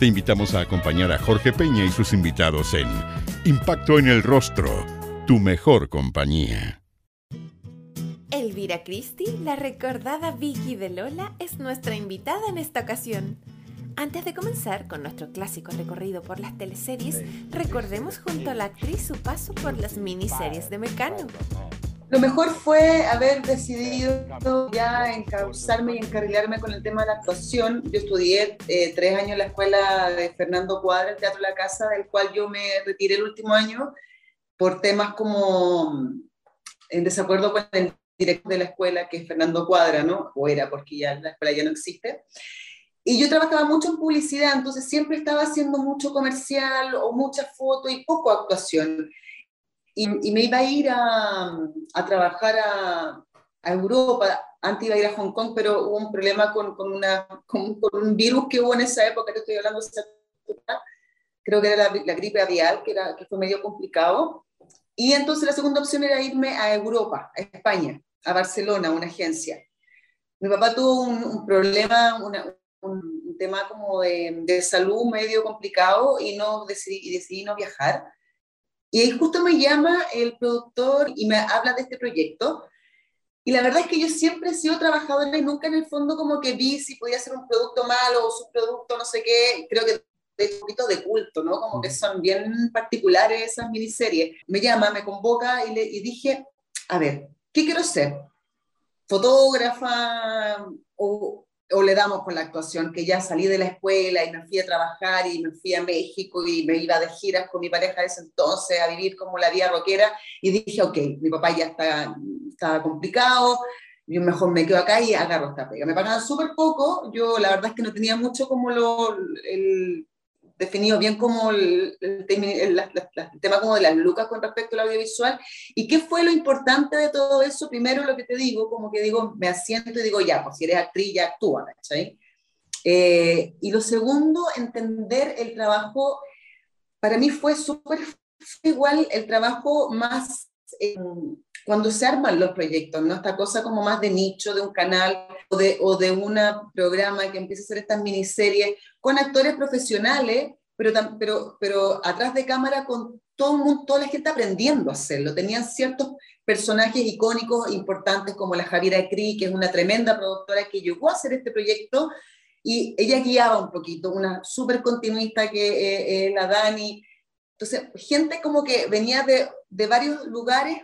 Te invitamos a acompañar a Jorge Peña y sus invitados en Impacto en el Rostro, tu mejor compañía. Elvira Christie, la recordada Vicky de Lola, es nuestra invitada en esta ocasión. Antes de comenzar con nuestro clásico recorrido por las teleseries, recordemos junto a la actriz su paso por las miniseries de Mecano. Lo mejor fue haber decidido ya encauzarme y encarrilarme con el tema de la actuación. Yo estudié eh, tres años en la escuela de Fernando Cuadra, el Teatro La Casa, del cual yo me retiré el último año por temas como en desacuerdo con el director de la escuela, que es Fernando Cuadra, ¿no? O era, porque ya la escuela ya no existe. Y yo trabajaba mucho en publicidad, entonces siempre estaba haciendo mucho comercial o mucha foto y poco actuación y, me iba a ir a, a trabajar a, a, Europa, antes iba a ir a Hong Kong, pero hubo un problema con, con, una, con, un virus que hubo en esa época, que estoy hablando creo que era la, la, gripe avial, que, era, que fue medio complicado. Y entonces la segunda opción era irme a Europa, a España, a Barcelona, una agencia. Mi papá tuvo un, un problema, una, un, tema como de, de, salud medio complicado y, no decidí, y decidí no viajar. Y ahí justo me llama el productor y me habla de este proyecto. Y la verdad es que yo siempre he sido trabajadora y nunca en el fondo como que vi si podía ser un producto malo o su producto no sé qué. Creo que es un poquito de culto, ¿no? Como que son bien particulares esas miniseries. Me llama, me convoca y, le, y dije, a ver, ¿qué quiero ser? ¿Fotógrafa o, o le damos con la actuación, que ya salí de la escuela y me fui a trabajar y me fui a México y me iba de giras con mi pareja de ese entonces a vivir como la vida rockera y dije, ok, mi papá ya está, complicado, yo mejor me quedo acá y agarro esta pega. Me pagaban súper poco, yo la verdad es que no tenía mucho como lo, el, definido bien como el, tema como de las lucas con respecto al audiovisual. ¿Y qué fue lo importante de todo eso? Primero lo que te digo, como que digo, me asiento y digo, ya, pues si eres actriz, ya actúa, ¿cachai? Eh, y lo segundo, entender el trabajo, para mí fue súper igual el trabajo más... cuando se arman los proyectos, ¿no? Esta cosa como más de nicho, de un canal o de, o de un programa que empieza a hacer estas miniseries con actores profesionales, pero, pero, pero atrás de cámara con todo el mundo, toda la gente aprendiendo a hacerlo. Tenían ciertos personajes icónicos importantes como la Javiera Cri, que es una tremenda productora que llegó a hacer este proyecto y ella guiaba un poquito, una súper continuista que eh, eh, la Dani. Entonces, gente como que venía de, de varios lugares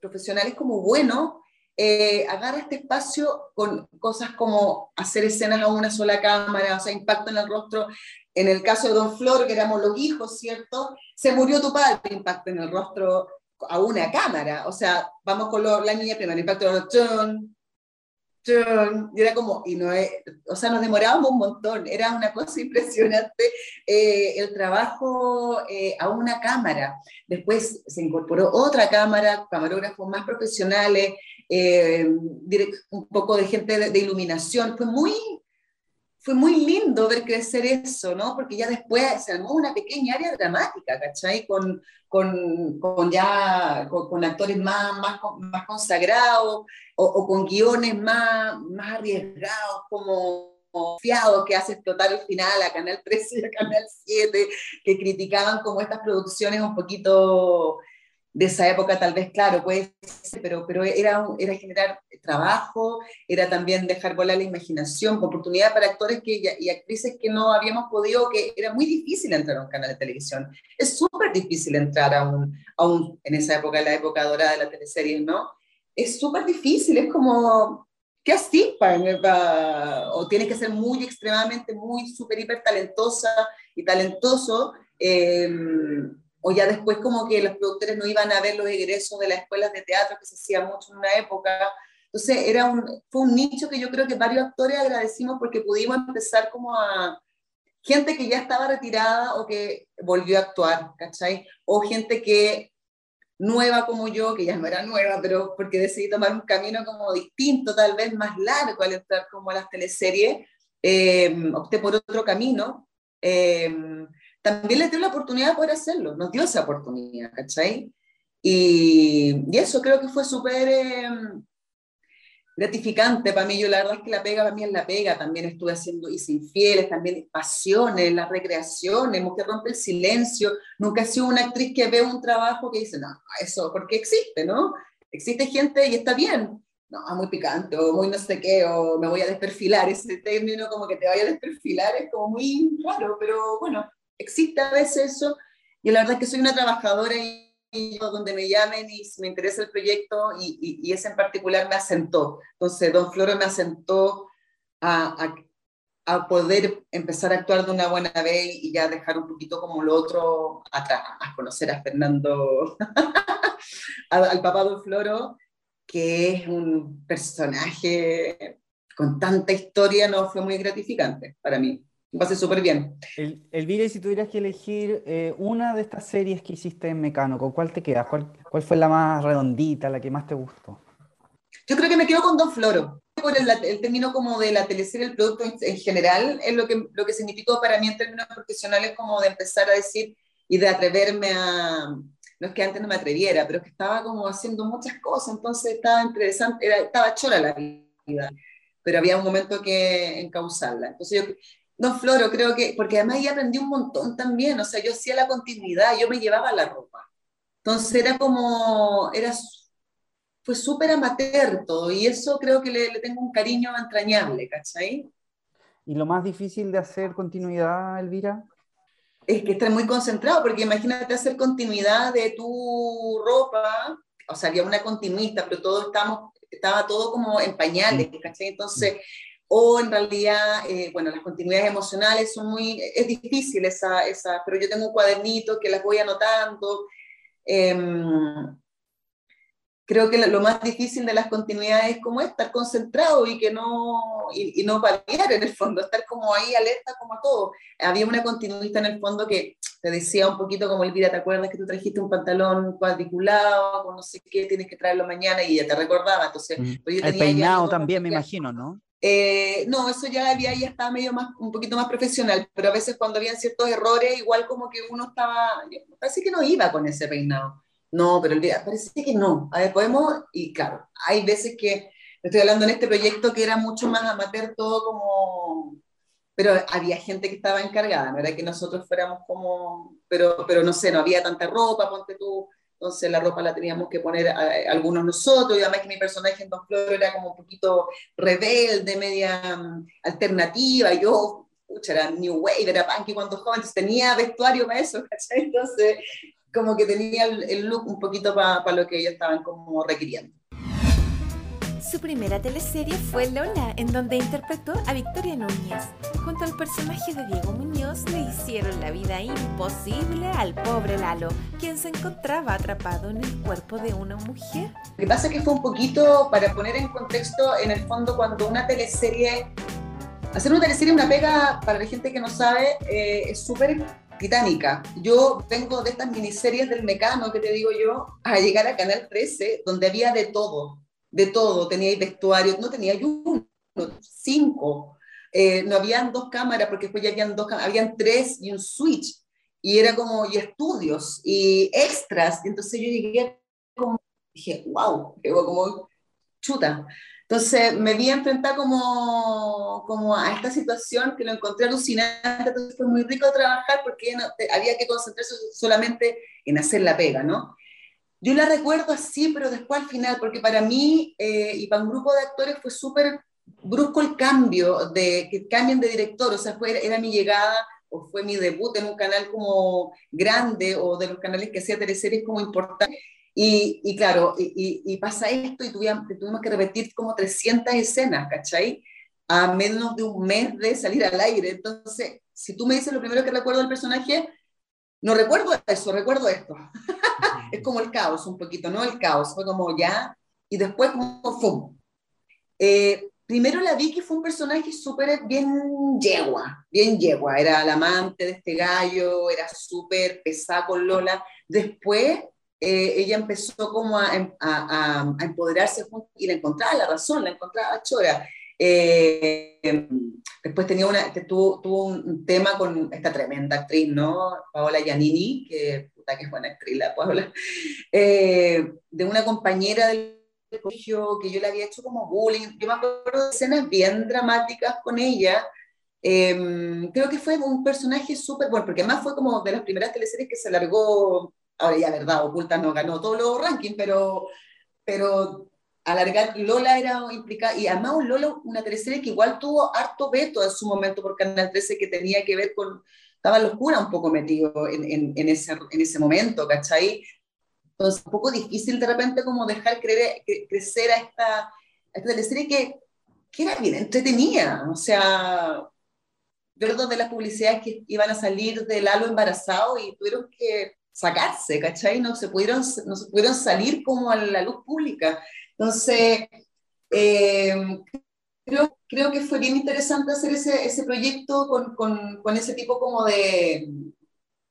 profesionales como buenos eh, agarra este espacio con cosas como hacer escenas a una sola cámara, o sea, impacto en el rostro. En el caso de Don Flor, que éramos los hijos, ¿cierto? Se murió tu padre, impacto en el rostro a una cámara. O sea, vamos con la niña primero, impacto en el rostro, y era como, y no es, o sea, nos demorábamos un montón, era una cosa impresionante eh, el trabajo eh, a una cámara. Después se incorporó otra cámara, camarógrafos más profesionales, eh, un poco de gente de, iluminación. Fue muy, fue muy lindo ver crecer eso, ¿no? Porque ya después se armó una pequeña área dramática, ¿cachai? Con, con, ya, con, actores más, más, más consagrados o, con guiones más, más arriesgados, como fiados que hace total el final a Canal 13 y a Canal 7, que criticaban como estas producciones un poquito de esa época tal vez, claro, puede pero, pero era, era generar trabajo, era también dejar volar la imaginación, oportunidad para actores que, y actrices que no habíamos podido, que era muy difícil entrar a un canal de televisión. Es súper difícil entrar a un, a un, en esa época, la época dorada de la teleserie, ¿no? Es súper difícil, es como, ¿qué así? o tienes que ser muy extremadamente, muy súper hiper talentosa y talentoso. Eh, o ya después como que los productores no iban a ver los egresos de las escuelas de teatro que se hacía mucho en una época. Entonces era un, fue un nicho que yo creo que varios actores agradecimos porque pudimos empezar como a, gente que ya estaba retirada o que volvió a actuar, ¿cachai? O gente que nueva como yo, que ya no era nueva, pero porque decidí tomar un camino como distinto, tal vez más largo al entrar como a las teleseries, eh, opté por otro camino. Eh, también les dio la oportunidad de poder hacerlo, nos dio esa oportunidad, ¿cachai? Y, y eso creo que fue súper eh, gratificante para mí. Yo la verdad es que la pega para mí es la pega. También estuve haciendo Hice Infieles, también Pasiones, las recreaciones, Mujer rompe el silencio. Nunca he sido una actriz que ve un trabajo que dice, no, eso, porque existe, ¿no? Existe gente y está bien. No, muy picante, o muy no sé qué, o me voy a desperfilar. Ese término como que te vaya a desperfilar es como muy raro, pero bueno, existe a veces eso. Y la verdad es que soy una trabajadora y donde me llamen y me interesa el proyecto y, y, ese en particular me asentó. Entonces, Don Floro me asentó a, a, a, poder empezar a actuar de una buena vez y ya dejar un poquito como lo otro atrás, a conocer a Fernando, al papá Don Floro, que es un personaje con tanta historia, no fue muy gratificante para mí pasé súper bien. El, Elvira, si tuvieras que elegir eh, una de estas series que hiciste en Mecano, ¿con cuál te quedas? ¿Cuál, ¿Cuál, fue la más redondita, la que más te gustó? Yo creo que me quedo con Don Floro. Por el, el término como de la teleserie, el producto en, general, es lo que, lo que significó para mí en términos profesionales como de empezar a decir y de atreverme a... No es que antes no me atreviera, pero es que estaba como haciendo muchas cosas, entonces estaba interesante, era, estaba chora la vida, pero había un momento que encauzarla. Entonces yo Don Floro, creo que, porque además ella aprendí un montón también, o sea, yo hacía la continuidad, yo me llevaba la ropa. Entonces era como, era, fue súper amateur todo, y eso creo que le, tengo un cariño entrañable, ¿cachai? ¿Y lo más difícil de hacer continuidad, Elvira? Es que estar muy concentrado, porque imagínate hacer continuidad de tu ropa, o sea, había una continuista, pero todo estamos, estaba todo como en pañales, ¿cachai? Entonces o en realidad, eh, bueno, las continuidades emocionales son muy, es difícil esa, esa, pero yo tengo un cuadernito que las voy anotando. Em, creo que lo más difícil de las continuidades es como estar concentrado y que no, y, no variar en el fondo, estar como ahí alerta como a todo. Había una continuista en el fondo que te decía un poquito como Elvira, ¿te acuerdas que tú trajiste un pantalón cuadriculado, con no sé qué, tienes que traerlo mañana? Y ella te recordaba, entonces... Pues el peinado también, me imagino, ¿no? Eh, no, eso ya había, ya estaba medio más, un poquito más profesional, pero a veces cuando habían ciertos errores, igual como que uno estaba, parece que no iba con ese peinado. No, pero parece que no. A ver, podemos, y claro, hay veces que, estoy hablando en este proyecto que era mucho más amateur, todo como, pero había gente que estaba encargada, no era que nosotros fuéramos como, pero, pero no sé, no había tanta ropa, ponte tú, entonces la ropa la teníamos que poner algunos nosotros, y además que mi personaje en Don Floro era como un poquito rebelde, media mm, alternativa, yo, era New Wave, era punky cuando joven, tenía vestuario para eso. Entonces, como que tenía el, look un poquito para lo que ellos estaban como requiriendo. Su primera teleserie fue Lola, en donde interpretó a Victoria Núñez. Junto al personaje de Diego Muñoz le hicieron la vida imposible al pobre Lalo, quien se encontraba atrapado en el cuerpo de una mujer. Lo que pasa es que fue un poquito, para poner en contexto, en el fondo cuando una teleserie, hacer una teleserie, una pega, para la gente que no sabe, eh, es súper titánica. Yo vengo de estas miniseries del Mecano, que te digo yo, a llegar a Canal 13, donde había de todo de todo, tenía vestuario, no tenía uno, cinco. Eh, no habían dos cámaras, porque después ya habían dos habían tres y un switch, y era como, y estudios, y extras, entonces yo llegué como, dije, wow, como chuta. Entonces me vi enfrentar como, como a esta situación que lo encontré alucinante, entonces fue muy rico trabajar porque había que concentrarse solamente en hacer la pega, ¿no? Yo la recuerdo así, pero después al final, porque para mí eh, y para un grupo de actores fue súper brusco el cambio, de que cambien de director, o sea, fue, era mi llegada o fue mi debut en un canal como grande o de los canales que hacía teleseries como importante. Y, y claro, y, y, pasa esto y tuvimos, tuvimos que repetir como 300 escenas, ¿cachai? A menos de un mes de salir al aire. Entonces, si tú me dices lo primero que recuerdo del personaje, no recuerdo eso, recuerdo esto. es como el caos un poquito, ¿no? El caos, fue como ya, y después como ¡fum! Eh, primero la vi que fue un personaje súper bien yegua, bien yegua. Era la amante de este gallo, era súper pesada con Lola. Después eh, ella empezó como a, a, a, empoderarse y le encontraba la razón, la encontraba chora. Eh, después tenía una, tuvo, tuvo, un tema con esta tremenda actriz, ¿no? Paola Giannini, que puta que es buena actriz la Paola, eh, de una compañera del colegio que yo le había hecho como bullying. Yo me acuerdo de escenas bien dramáticas con ella. creo que fue un personaje súper bueno, porque además fue como de las primeras teleseries que se largó ahora ya verdad, Oculta no ganó todos los rankings, pero, pero alargar, Lola era implicada, y además Lola, una teleserie que igual tuvo harto veto en su momento por Canal 13 que tenía que ver con, estaba locura un poco metido en, en, en, ese, en ese momento, ¿cachai? Entonces, un poco difícil de repente como dejar crecer a esta, a esta teleserie que, que era bien entretenida, o sea, yo de las publicidades que iban a salir del halo embarazado y tuvieron que sacarse, ¿cachai? No se pudieron, no se pudieron salir como a la luz pública. Entonces, eh, creo, creo, que fue bien interesante hacer ese, ese proyecto con, con, con, ese tipo como de...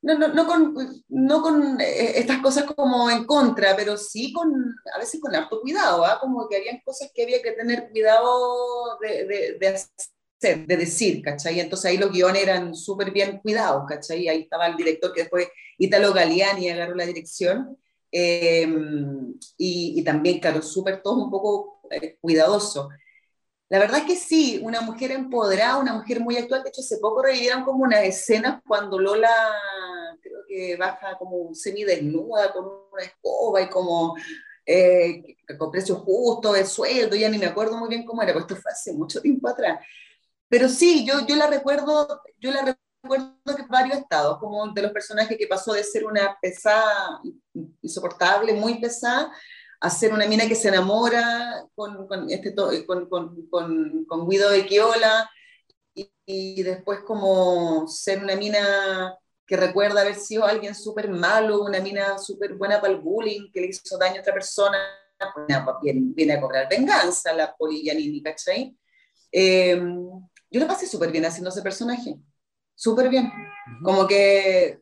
No, no, no, con, no con eh, estas cosas como en contra, pero sí con, a veces con harto cuidado, ¿ah? como que habían cosas que había que tener cuidado de, de, hacer de decir, ¿cachai? Entonces ahí los guiones eran súper bien cuidados, ¿cachai? Ahí estaba el director que después, Italo Galeani, agarró la dirección. Eh, y, y, también, claro, súper todo un poco eh, cuidadoso. La verdad es que sí, una mujer empoderada, una mujer muy actual. De hecho, hace poco revivieron como unas escenas cuando Lola, creo que baja como semidesnuda con una escoba y como eh, con precios justos de sueldo, ya ni me acuerdo muy bien cómo era, pues esto fue hace mucho tiempo atrás. Pero sí, yo, yo la recuerdo, yo la recuerdo que varios estados, como de los personajes que pasó de ser una pesada, insoportable, muy pesada, a ser una mina que se enamora con, con, este, con, con, con, Guido de Quiola, y, y, después como ser una mina que recuerda haber sido alguien súper malo, una mina súper buena para el bullying, que le hizo daño a otra persona, pues, viene, viene, a cobrar venganza la Poli Giannini, ¿cachai? Eh, yo lo pasé súper bien haciendo ese personaje, súper bien. Como que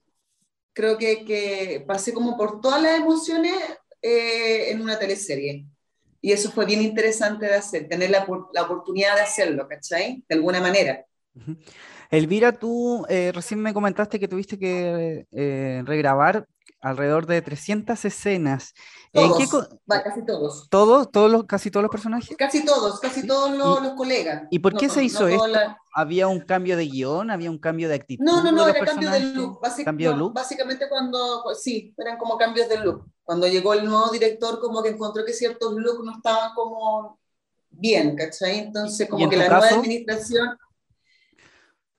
creo que, que, pasé como por todas las emociones eh, en una teleserie. Y eso fue bien interesante de hacer, tener la, la oportunidad de hacerlo, ¿cachai? De alguna manera. Elvira, tú eh, recién me comentaste que tuviste que eh, regrabar alrededor de 300 escenas. Todos, casi todos. ¿Todos? ¿Todos los, ¿Casi todos los personajes? Casi todos, casi todos los, colegas. ¿Y por qué se hizo esto? ¿Había un cambio de guion? ¿Había un cambio de actitud? No, no, no, era cambio de look. ¿Cambio de look? Básicamente cuando, pues, sí, eran como cambios de look. Cuando llegó el nuevo director, como que encontró que ciertos looks no estaban como bien, ¿cachai? Entonces, como que la nueva administración...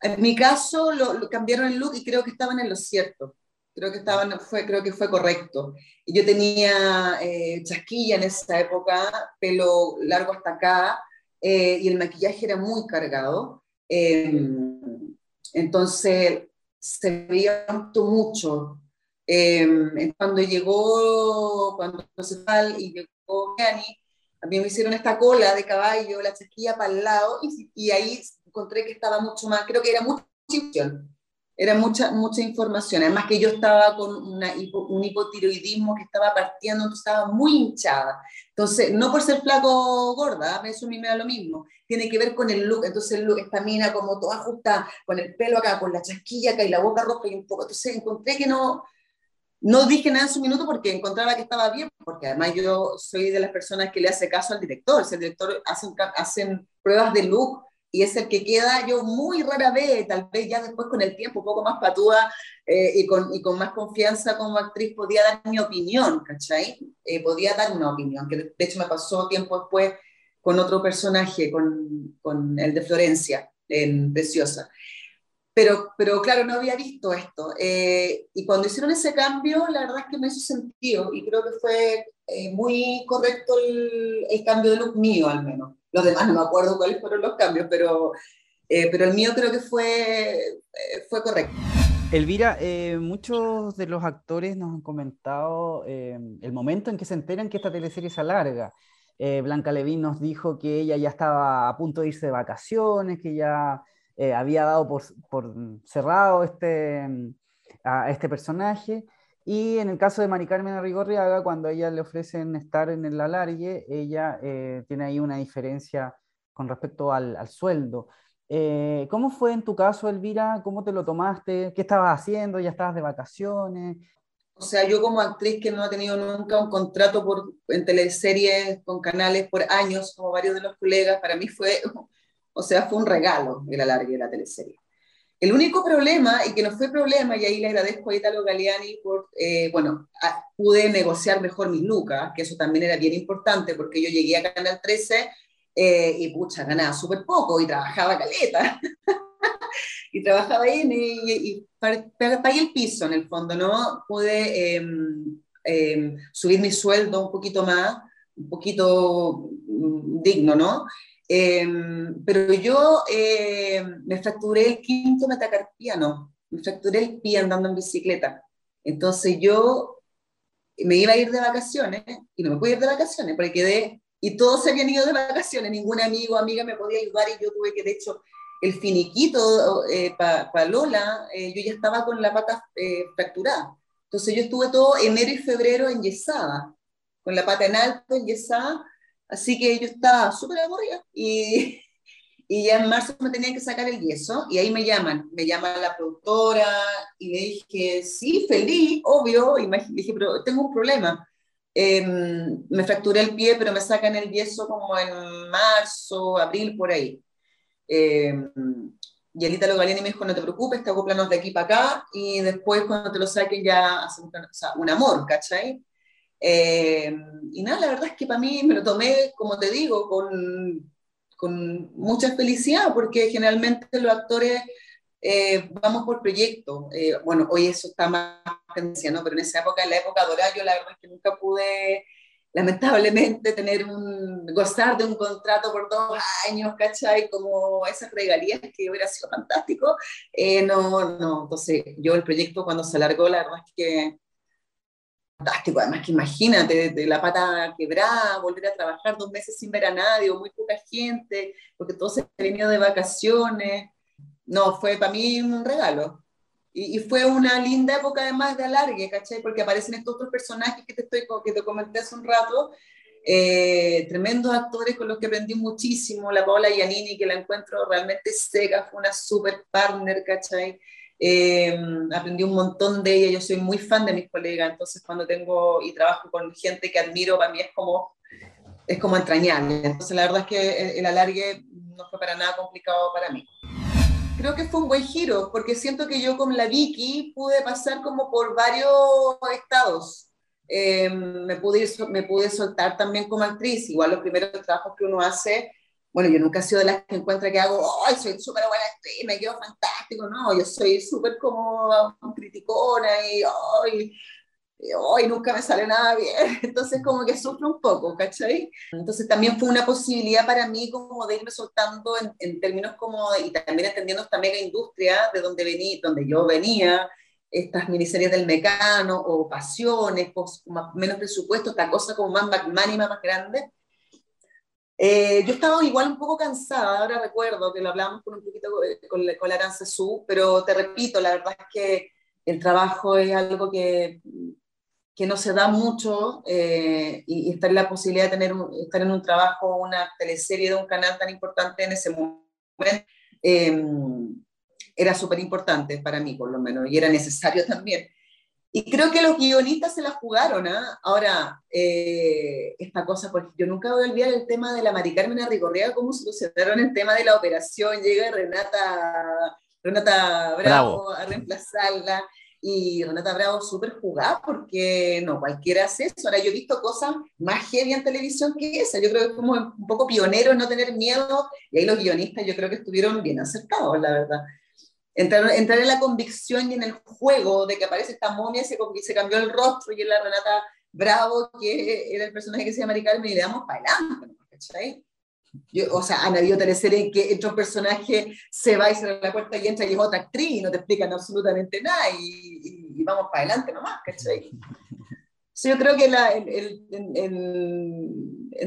En mi caso, lo, cambiaron el look y creo que estaban en lo cierto creo que, estaban, fue, creo que fue correcto. Yo tenía eh, chasquilla en esa época, pelo largo hasta acá, eh, y el maquillaje era muy cargado. Em, entonces se veía mucho. Eh, cuando llegó, cuando se fue y llegó Gianni, a mí me hicieron esta cola de caballo, la chasquilla para el lado, y, y ahí encontré que estaba mucho más, creo que era mucha era mucha, mucha información. Además que yo estaba con una un hipotiroidismo que estaba partiendo, entonces estaba muy hinchada. Entonces, no por ser flaco gorda, eso a mí me da lo mismo. Tiene que ver con el look. Entonces, el look, esta mina como toda ajustada, con el pelo acá, con la chasquilla acá y la boca roja y un poco. Entonces, encontré que no, no dije nada en su minuto porque encontraba que estaba bien, porque además yo soy de las personas que le hace caso al director. Si el director hacen, hacen pruebas de look y es el que queda yo muy rara vez, tal vez ya después con el tiempo, un poco más patúa eh, y, con, y, con, más confianza como actriz, podía dar mi opinión, ¿cachai? Eh, podía dar una opinión, que de hecho me pasó tiempo después con otro personaje, con, con el de Florencia, en Preciosa. Pero, pero claro, no había visto esto. Eh, y cuando hicieron ese cambio, la verdad es que me hizo sentido y creo que fue muy correcto el, el cambio de look mío, al menos. Los demás no me acuerdo cuáles fueron los cambios, pero, eh, pero el mío creo que fue, eh, fue correcto. Elvira, eh, muchos de los actores nos han comentado el momento en que se enteran que esta teleserie se alarga. Blanca Levín nos dijo que ella ya estaba a punto de irse de vacaciones, que ya había dado por, por cerrado este, a este personaje. Y en el caso de Mari Carmen Arrigorriaga, cuando a ella le ofrecen estar en el alargue, ella eh, tiene ahí una diferencia con respecto al, al sueldo. Eh, ¿Cómo fue en tu caso, Elvira? ¿Cómo te lo tomaste? ¿Qué estabas haciendo? ¿Ya estabas de vacaciones? O sea, yo como actriz que no ha tenido nunca un contrato por, en teleseries con canales por años, como varios de los colegas, para mí fue, o sea, fue un regalo el alargue de la teleserie. El único problema, y que no fue problema, y ahí le agradezco a Italo Galeani por, eh, bueno, pude negociar mejor mis lucas, que eso también era bien importante, porque yo llegué a Canal 13 eh, y pucha, ganaba súper poco y trabajaba caleta. y trabajaba ahí y, y, pagué el piso en el fondo, ¿no? Pude em, subir mi sueldo un poquito más, un poquito mm, digno, ¿no? Em, pero yo em, me fracturé el quinto metacarpiano, me fracturé el pie andando en bicicleta. Entonces yo me iba a ir de vacaciones y no me pude ir de vacaciones porque quedé, y todos se habían ido de vacaciones, ningún amigo o amiga me podía ayudar y yo tuve que, de hecho, el finiquito eh, para Lola, eh, yo ya estaba con la pata eh, fracturada. Entonces yo estuve todo enero y febrero enyesada, con la pata en alto, enyesada, Así que yo estaba súper aburrida y, y ya en marzo me tenían que sacar el yeso y ahí me llaman, me llama la productora y le dije, sí, feliz, obvio, y me dije, pero tengo un problema. Em, me fracturé el pie, pero me sacan el yeso como en marzo, abril, por ahí. Eh, y Elita Logalini me dijo, no te preocupes, te hago planos de aquí para acá, y después cuando te lo saquen ya hacen o sea, un amor, ¿cachai? Eh, y nada, la verdad es que para mí me lo tomé, como te digo, con, con mucha felicidad, porque generalmente los actores eh, vamos por proyecto. Eh, bueno, hoy eso está más tendencia, ¿no? Pero en esa época, en la época dorada, yo la verdad es que nunca pude, lamentablemente, tener un, gozar de un contrato por dos años, ¿cachai? Como esas regalías que hubiera sido fantástico. no, no, entonces yo el proyecto cuando se alargó, la verdad es que fantástico. Además, que imagínate, de, la pata quebrada, volver a trabajar dos meses sin ver a nadie o muy poca gente, porque todos se venido de vacaciones. No, fue para mí un regalo. Y, fue una linda época además de alargue, ¿cachai? Porque aparecen estos otros personajes que te, estoy, que te comenté hace un rato, eh, tremendos actores con los que aprendí muchísimo. La Paola Giannini, que la encuentro realmente seca, fue una super partner, ¿cachai? Eh, aprendí un montón de ella, yo soy muy fan de mis colegas, entonces cuando tengo y trabajo con gente que admiro, para mí es como, es como entrañable. Entonces la verdad es que el alargue no fue para nada complicado para mí. Creo que fue un buen giro, porque siento que yo con la Vicky pude pasar como por varios estados. Eh, me, pude, me pude soltar también como actriz, igual los primeros trabajos que uno hace bueno, yo nunca he sido de las que encuentra que hago, ¡ay, soy súper buena actriz, me quedo fantástico! No, yo soy súper como criticona y ¡ay! hoy nunca me sale nada bien, entonces como que sufro un poco, ¿cachai? Entonces también fue una posibilidad para mí como de irme soltando en, en términos como, y también entendiendo esta mega industria de donde, vení, donde yo venía, estas miniseries del Mecano o Pasiones, pues, más, menos presupuesto, esta cosa como más magnánima, más grande, eh, yo estaba igual un poco cansada, ahora recuerdo que lo hablamos con un poquito con, con la Aranza Su, pero te repito, la verdad es que el trabajo es algo que, que no se da mucho eh, y, estar en la posibilidad de tener estar en un trabajo, una teleserie de un canal tan importante en ese momento, eh, era súper importante para mí, por lo menos, y era necesario también. Y creo que los guionistas se la jugaron, ¿ah? Ahora, eh, esta cosa, porque yo nunca voy a olvidar el tema de la Mari Carmen Arrigorriaga, cómo solucionaron el tema de la operación, llega Renata, Renata Bravo, a reemplazarla, y Renata Bravo súper jugada, porque no cualquiera hace eso. Ahora, yo he visto cosas más heavy en televisión que esa, yo creo que como un poco pionero en no tener miedo, y ahí los guionistas yo creo que estuvieron bien acertados, la verdad. Entrar, en la convicción y en el juego de que aparece esta momia, se, se cambió el rostro y es la Renata Bravo, que era el personaje que se llama Carmen, y le damos para adelante, ¿cachai? O sea, han habido teleseries en que entra un personaje, se va y cierra la puerta y entra y es otra actriz y no te explican absolutamente nada y, vamos para adelante nomás, ¿cachai? O yo creo que la, en,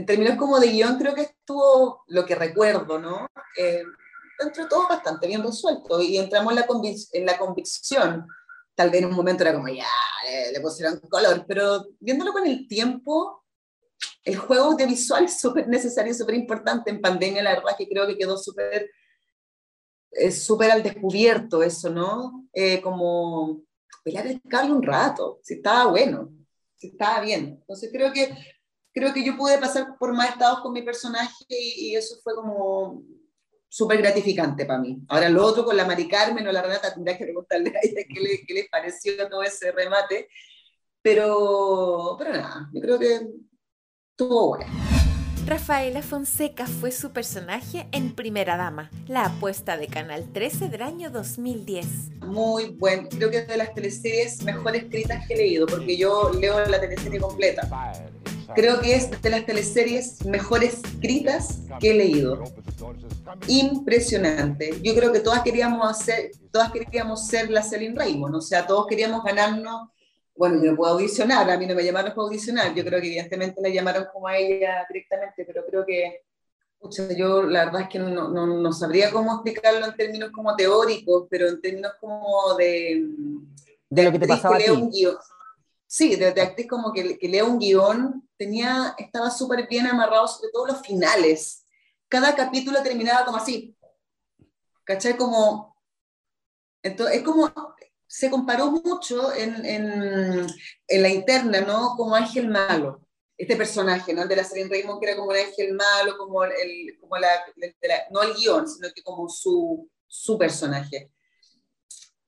términos como de guion, creo que estuvo lo que recuerdo, ¿no? Eh, dentro de todo bastante bien resuelto y entramos en la, en la convicción. Tal vez en un momento era como, ya, le pusieron color, pero viéndolo con el tiempo, el juego audiovisual es súper necesario, súper importante en pandemia, la verdad que creo que quedó súper súper al descubierto eso, ¿no? Eh, como pelear el cable un rato, si estaba bueno, si estaba bien. Entonces creo que, creo que yo pude pasar por más estados con mi personaje y, eso fue como súper gratificante para mí. Ahora lo otro con la Mari Carmen o la Renata, tendrás que preguntarle a ella qué, le, qué les pareció todo ese remate, pero, pero nada, yo creo que estuvo bueno. Rafaela Fonseca fue su personaje en Primera Dama, la apuesta de Canal 13 del año 2010. Muy bueno, creo que es de las teleseries mejor escritas que he leído, porque yo leo la teleserie completa. Creo que es de las teleseries mejor escritas que he leído. Impresionante. Yo creo que todas queríamos hacer, todas queríamos ser la Celine Raymond, o sea, todos queríamos ganarnos bueno, yo no puedo audicionar, a mí no me llamaron para audicionar, yo creo que evidentemente la llamaron como a ella directamente, pero creo que, yo la verdad es que no, no, no, sabría cómo explicarlo en términos como teóricos, pero en términos como de... De, lo que te pasaba a ti. Un guion. Sí, de, actriz como que, que lea un guion, tenía, estaba súper bien amarrado sobre todo los finales. Cada capítulo terminaba como así, ¿cachai? Como... Entonces, es como, se comparó mucho en, en, la interna, ¿no? Como Ángel Malo, este personaje, ¿no? De la serie Raymond, que era como un Ángel Malo, como, el, como la, no el guion, sino que como su, su personaje.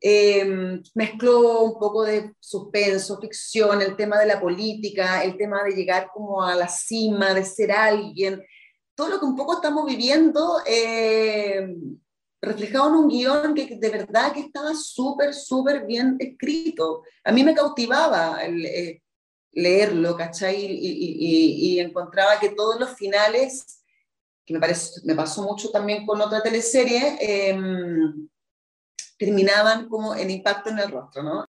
Em, mezcló un poco de suspenso, ficción, el tema de la política, el tema de llegar como a la cima, de ser alguien, todo lo que un poco estamos viviendo. Eh, reflejado en un guion que de verdad que estaba súper, súper bien escrito. A mí me cautivaba el, eh, leerlo, ¿cachai? Y, encontraba que todos los finales, que me, parece, me pasó mucho también con otra teleserie, em, terminaban como en impacto en el rostro, ¿no?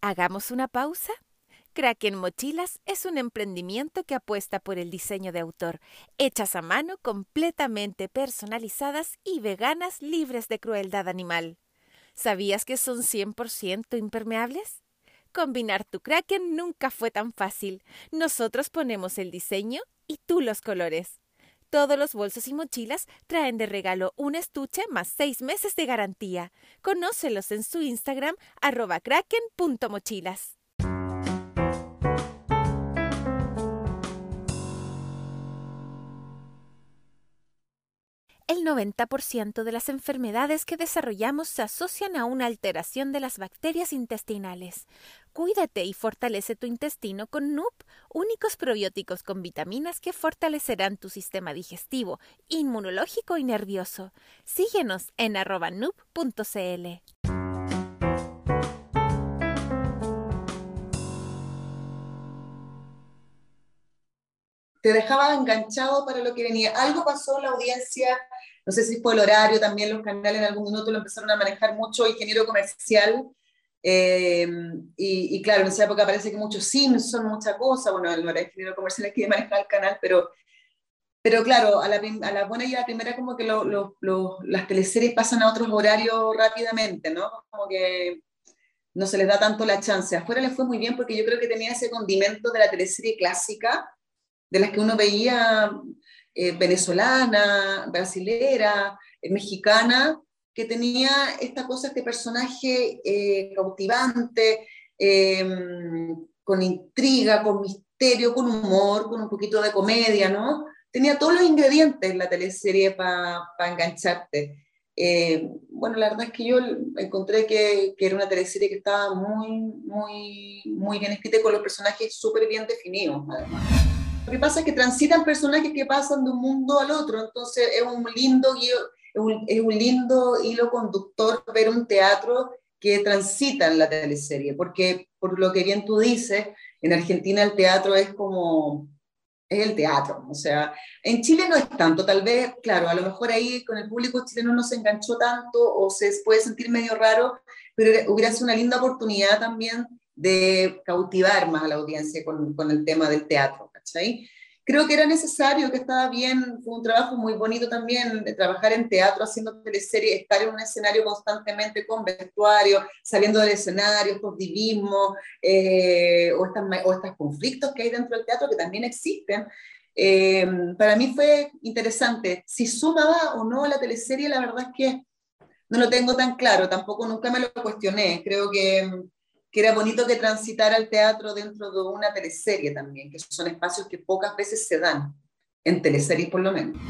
Hagamos una pausa Kraken Mochilas es un emprendimiento que apuesta por el diseño de autor, hechas a mano, completamente personalizadas y veganas libres de crueldad animal. ¿Sabías que son 100% impermeables? Combinar tu Kraken nunca fue tan fácil. Nosotros ponemos el diseño y tú los colores. Todos los bolsos y mochilas traen de regalo un estuche más seis meses de garantía. Conócelos en su Instagram arroba kraken.mochilas. El 90% de las enfermedades que desarrollamos se asocian a una alteración de las bacterias intestinales. Cuídate y fortalece tu intestino con NUP, únicos probióticos con vitaminas que fortalecerán tu sistema digestivo, inmunológico y nervioso. Síguenos en arroba nup.cl. te dejaba enganchado para lo que venía. Algo pasó en la audiencia no sé si fue el horario, también los canales en algún minuto lo empezaron a manejar mucho, ingeniero comercial, eh, y, claro, en esa época parece que muchos Simpson, mucha cosa, bueno, el ingeniero comercial es que manejar el canal, pero, pero claro, a la, a la buena y a la primera como que las teleseries pasan a otros horarios rápidamente, ¿no? Como que no se les da tanto la chance. Afuera les fue muy bien porque yo creo que tenía ese condimento de la teleserie clásica, de las que uno veía eh, venezolana, brasilera, eh, mexicana, que tenía esta cosa, este personaje eh, cautivante, em, con intriga, con misterio, con humor, con un poquito de comedia, ¿no? Tenía todos los ingredientes la teleserie para engancharte. bueno, la verdad es que yo encontré que, que, era una teleserie que estaba muy, muy, muy bien escrita y con los personajes súper bien definidos, además. Lo que pasa es que transitan personajes que pasan de un mundo al otro, entonces es un lindo, es un, lindo hilo conductor ver un teatro que transita en la teleserie, porque por lo que bien tú dices, en Argentina el teatro es como, es el teatro. O sea, en Chile no es tanto, tal vez, claro, a lo mejor ahí con el público chileno no se enganchó tanto o se puede sentir medio raro, pero hubiera sido una linda oportunidad también de cautivar más a la audiencia con, con el tema del teatro, ¿cachai? creo que era necesario, que estaba bien, fue un trabajo muy bonito también de trabajar en teatro, haciendo teleseries, estar en un escenario constantemente con vestuario, saliendo del escenario, estos divismos eh, o, estos conflictos que hay dentro del teatro que también existen. Eh, para mí fue interesante. Si sumaba o no la teleserie, la verdad es que no lo tengo tan claro, tampoco nunca me lo cuestioné. Creo que que era bonito que transitara el teatro dentro de una teleserie también, que son espacios que pocas veces se dan, en teleseries por lo menos.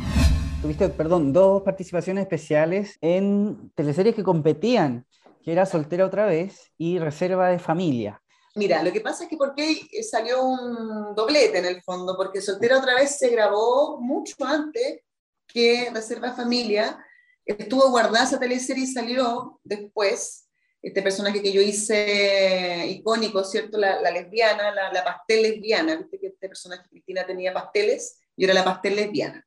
Tuviste, perdón, dos participaciones especiales en teleseries que competían, que era Soltera otra vez y Reserva de Familia. Mira, lo que pasa es que porque salió un doblete en el fondo, porque Soltera otra vez se grabó mucho antes que Reserva de Familia, estuvo guardada esa teleserie y salió después, este personaje que yo hice icónico, ¿cierto? La, lesbiana, la, pastel lesbiana, viste que este personaje Cristina tenía pasteles, yo era la pastel lesbiana.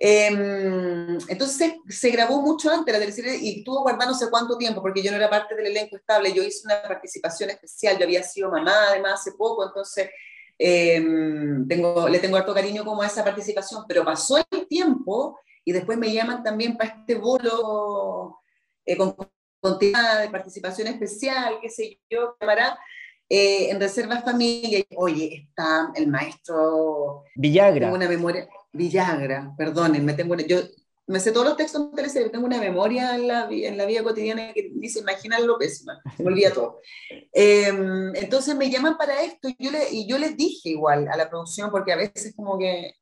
Em, entonces se grabó mucho antes la teleserie y estuvo guardando no sé cuánto tiempo, porque yo no era parte del elenco estable, yo hice una participación especial, yo había sido mamá además hace poco, entonces em, tengo, le tengo harto cariño como a esa participación, pero pasó el tiempo y después me llaman también para este bolo eh, con tema de participación especial, qué sé yo, llamará, eh, en Reserva Familia. Oye, está el maestro... Villagra. Tengo una memoria... Villagra, perdónenme, tengo yo me sé todos los textos en tengo una memoria en la, en la vida cotidiana que dice, imagina lo pésima, me olvida todo. Em, entonces me llaman para esto y yo, le, y yo les dije igual a la producción, porque a veces como que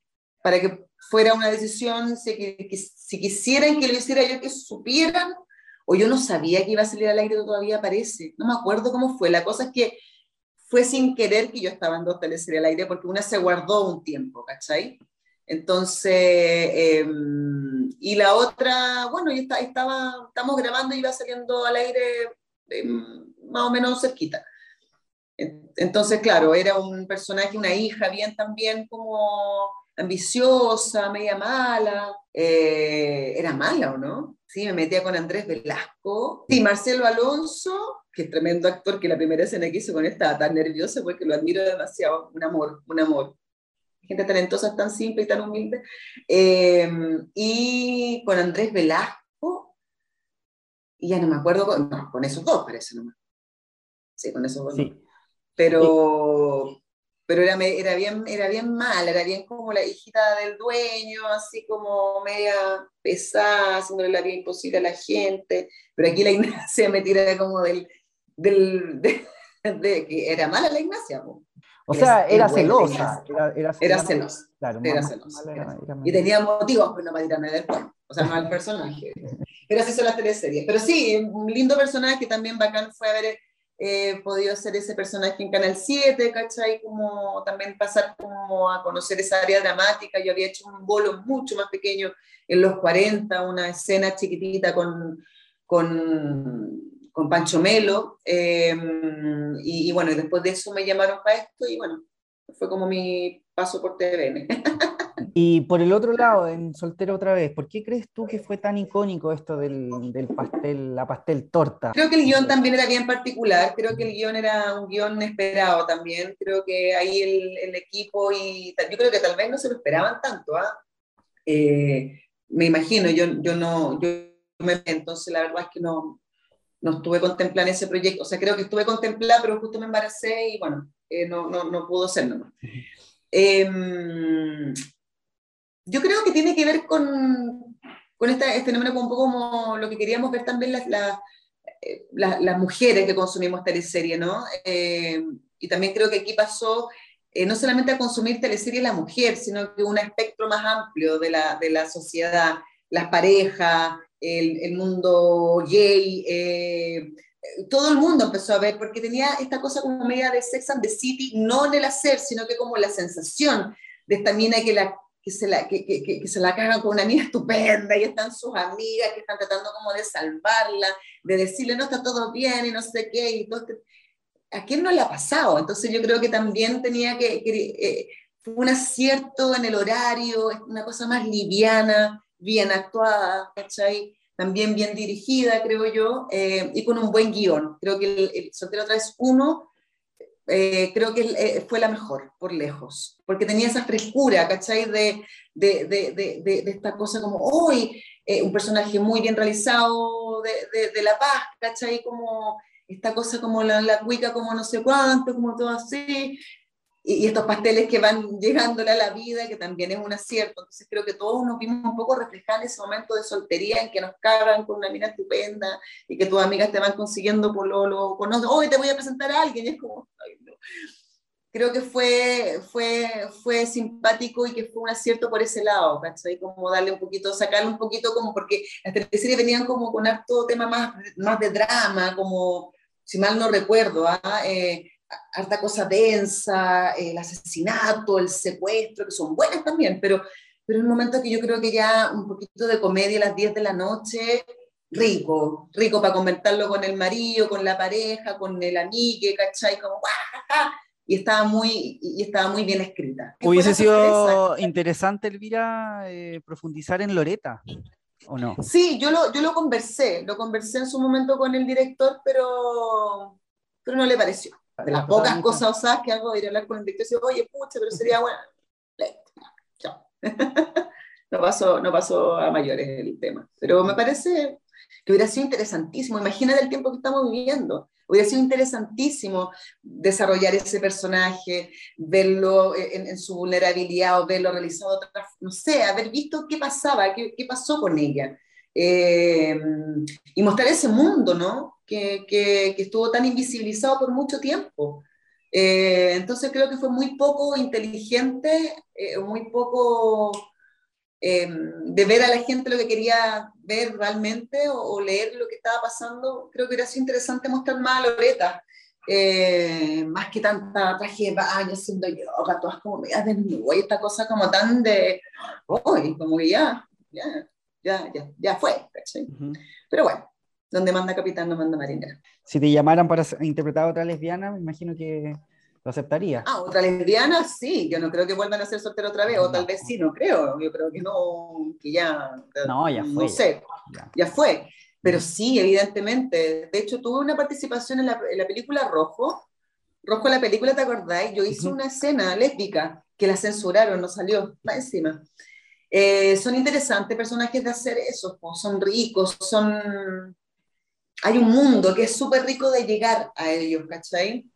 para que fuera una decisión, si, si quisieran que lo hiciera yo, que supieran o yo no sabía que iba a salir al aire, todavía aparece. No me acuerdo cómo fue. La cosa es que fue sin querer que yo estaba en dos teleseries al aire, porque una se guardó un tiempo, ¿cachai? Entonces, em, y la otra, bueno, ya está, estaba, estamos grabando y iba saliendo al aire em, más o menos cerquita. Entonces, claro, era un personaje, una hija bien también como ambiciosa, media mala. Eh, ¿Era mala o no? Sí, me metía con Andrés Velasco. Sí, Marcelo Alonso, que es tremendo actor, que la primera escena que hizo con él estaba tan nervioso porque lo admiro demasiado. Un amor, un amor. Gente talentosa, tan simple y tan humilde. Eh, y con Andrés Velasco, y ya no me acuerdo, con, no, con esos dos parece nomás. Sí, con esos dos. Sí. Pero, pero era, era, bien, era bien mala, era bien como la hijita del dueño, así como media pesada, haciéndole la vida imposible a la gente, pero aquí la Ignacia me tira como del, del de, que era mala la Ignacia. O sea, era, celosa, era, celosa. Claro, era celosa. y tenía motivos pero no para tirarme del cuerpo, o sea, no al personaje. Pero así son las teleseries. Pero sí, un lindo personaje, también bacán fue a ver he podido ser ese personaje en Canal 7, ¿cachai? Como también pasar como a conocer esa área dramática. Yo había hecho un bolo mucho más pequeño en los 40, una escena chiquitita con, con, con Pancho Melo. Em, y, y, bueno, después de eso me llamaron para esto y bueno, fue como mi paso por TVN. Y por el otro lado, en Soltero otra vez, ¿por qué crees tú que fue tan icónico esto del, del pastel, la pastel torta? Creo que el guion también era bien particular, creo que el guion era un guion esperado también, creo que ahí el, el equipo y yo creo que tal vez no se lo esperaban tanto, ¿ah? Eh, me imagino, yo, yo no, yo me, entonces la verdad es que no, no estuve contemplando ese proyecto, o sea, creo que estuve contemplando, pero justo me embaracé y bueno, eh, no, no, no pudo ser nomás. Eh, yo creo que tiene que ver con, con este fenómeno un poco como lo que queríamos ver también las, las, eh, las, mujeres que consumimos teleserie, ¿no? Eh, y también creo que aquí pasó eh, no solamente a consumir teleserie la mujer, sino que un espectro más amplio de la, de la sociedad, las parejas, el, el mundo gay, todo el mundo empezó a ver, porque tenía esta cosa como media de Sex and the City, no en el hacer, sino que como la sensación de esta mina que la que se la, que, que, que, se la cagan con una amiga estupenda y están sus amigas que están tratando como de salvarla, de decirle no está todo bien y no sé qué, y todo este, ¿a quién no le ha pasado? Entonces yo creo que también tenía que, eh, fue un acierto en el horario, una cosa más liviana, bien actuada, ¿cachai? También bien dirigida, creo yo, eh, y con un buen guion. Creo que el, el Soltero otra vez uno, eh, creo que eh, fue la mejor, por lejos, porque tenía esa frescura, ¿cachai? De, de, de, de, esta cosa como, hoy, un personaje muy bien realizado de, La Paz, ¿cachai? Como esta cosa como la, la cuica, como no sé cuánto, como todo así, y, estos pasteles que van llegándole a la vida, que también es un acierto. Entonces creo que todos nos vimos un poco reflejados en ese momento de soltería en que nos cagan con una mina estupenda y que tus amigas te van consiguiendo por lo, lo con hoy te voy a presentar a alguien, y es como, Creo que fue, fue, fue simpático y que fue un acierto por ese lado, ¿cachai? Como darle un poquito, sacarle un poquito como, porque las teleseries venían como con harto tema más, más de drama, como, si mal no recuerdo, ¿ah? Eh, harta cosa densa, el asesinato, el secuestro, que son buenas también, pero, pero en un momento que yo creo que ya un poquito de comedia a las 10 de la noche, rico, rico para comentarlo con el marido, con la pareja, con el amigo, ¿cachai? Como, y estaba muy, y estaba muy bien escrita. Hubiese sido interesante, Elvira, eh, profundizar en Loreta, ¿o no? Sí, yo lo, yo lo conversé, lo conversé en su momento con el director, pero, pero no le pareció de las pocas cosas osadas que hago, ir a hablar con el director y decir, oye, pucha, pero sería bueno. Chao. no, pasó, no pasó a mayores el tema. Pero me parece que hubiera sido interesantísimo. Imagínate el tiempo que estamos viviendo. Hubiera sido interesantísimo desarrollar ese personaje, verlo en, su vulnerabilidad o verlo realizado, no sé, haber visto qué pasaba, qué, qué pasó con ella. Eh, y mostrar ese mundo, ¿no? Que, que, estuvo tan invisibilizado por mucho tiempo. Eh, entonces creo que fue muy poco inteligente, eh, muy poco de ver a la gente lo que quería ver realmente o, leer lo que estaba pasando. Creo que hubiera sido interesante mostrar más a Loreta, más que tanta traje de baño haciendo yoga, todas como medias desnudas y esta cosa como tan de, uy, como que ya, ya ya, ya, ya fue, Pero bueno, donde manda capitán no manda marinero. Si te llamaran para interpretar a otra lesbiana, me imagino que lo aceptaría. Ah, otra lesbiana, sí, yo no creo que vuelvan a ser soltero otra vez, o tal vez sí, no creo, yo creo que no, que ya, no, ya fue. No sé, ya. fue. Pero sí, evidentemente. De hecho, tuve una participación en la, en la película Rojo. Rojo, la película, ¿te acordáis? Yo hice una escena lésbica que la censuraron, no salió, va encima. Eh, son interesantes personajes de hacer eso, son ricos, son... Hay un mundo que es súper rico de llegar a ellos, ¿cachai?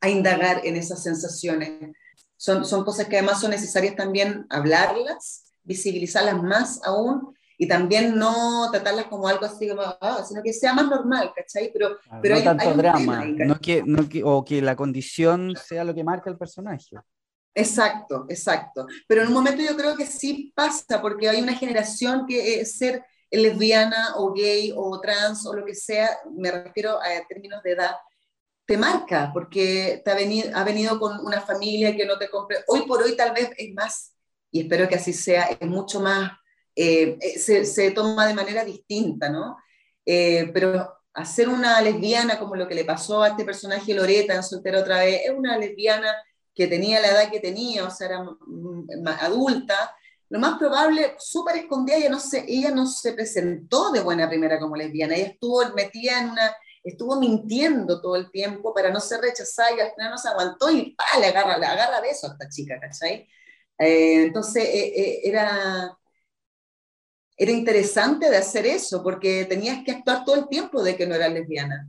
A indagar en esas sensaciones. Son, son cosas que además son necesarias también hablarlas, visibilizarlas más aún y también no tratarlas como algo así, como, ah, sino que sea más normal, ¿cachai? Pero, pero no hay, tanto drama, no que, no que, o que la condición sea lo que marca el personaje. Exacto, exacto. Pero en un momento yo creo que sí pasa, porque hay una generación que es ser lesbiana o gay o trans o lo que sea, me refiero a términos de edad, te marca, porque te ha, venido, ha venido con una familia que no te compre. Hoy por hoy tal vez es más, y espero que así sea, es mucho más, eh, eh, se, se, toma de manera distinta, ¿no? Eh, pero hacer una lesbiana como lo que le pasó a este personaje Loreta en Soltera otra vez, es una lesbiana que tenía la edad que tenía, o sea, era adulta, lo más probable, súper escondida, ella no, se, ella no se presentó de buena primera como lesbiana, ella estuvo metida en una, estuvo mintiendo todo el tiempo para no ser rechazada y al final no se aguantó y ¡pá! le agarra, le agarra beso a esta chica, ¿cachai? Eh, entonces eh, eh, era, era interesante de hacer eso porque tenías que actuar todo el tiempo de que no era lesbiana.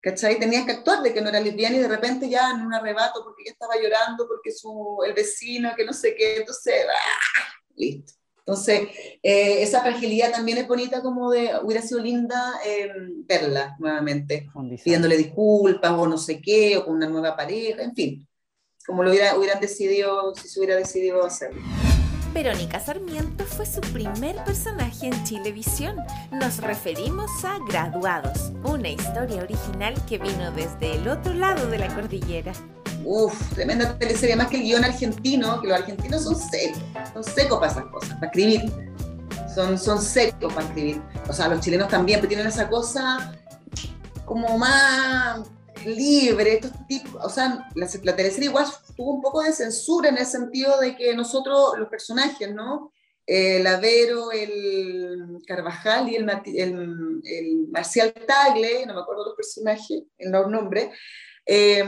¿Cachai? Tenías que actuar de que no era lesbiana y de repente ya en un arrebato porque ella estaba llorando porque su, el vecino, que no sé qué, entonces, ¡ah! listo. Entonces, eh, esa fragilidad también es bonita como de, hubiera sido linda eh, verla nuevamente, pidiéndole disculpas o no sé qué, o con una nueva pareja, en fin, como lo hubiera, hubieran decidido, si se hubiera decidido hacerlo. Verónica Sarmiento fue su primer personaje en Chilevisión. Nos referimos a Graduados, una historia original que vino desde el otro lado de la cordillera. Uf, tremenda teleserie, más que el guion argentino, que los argentinos son secos, son secos para esas cosas, para escribir. Son, son secos para escribir. O sea, los chilenos también, pero tienen esa cosa como más libre, estos tipos, o sea, la, la teleserie igual tuvo un poco de censura en el sentido de que nosotros, los personajes, ¿no? El Avero, el Carvajal y el, el, el, Marcial Tagle, no me acuerdo los personajes, el nombre, eh,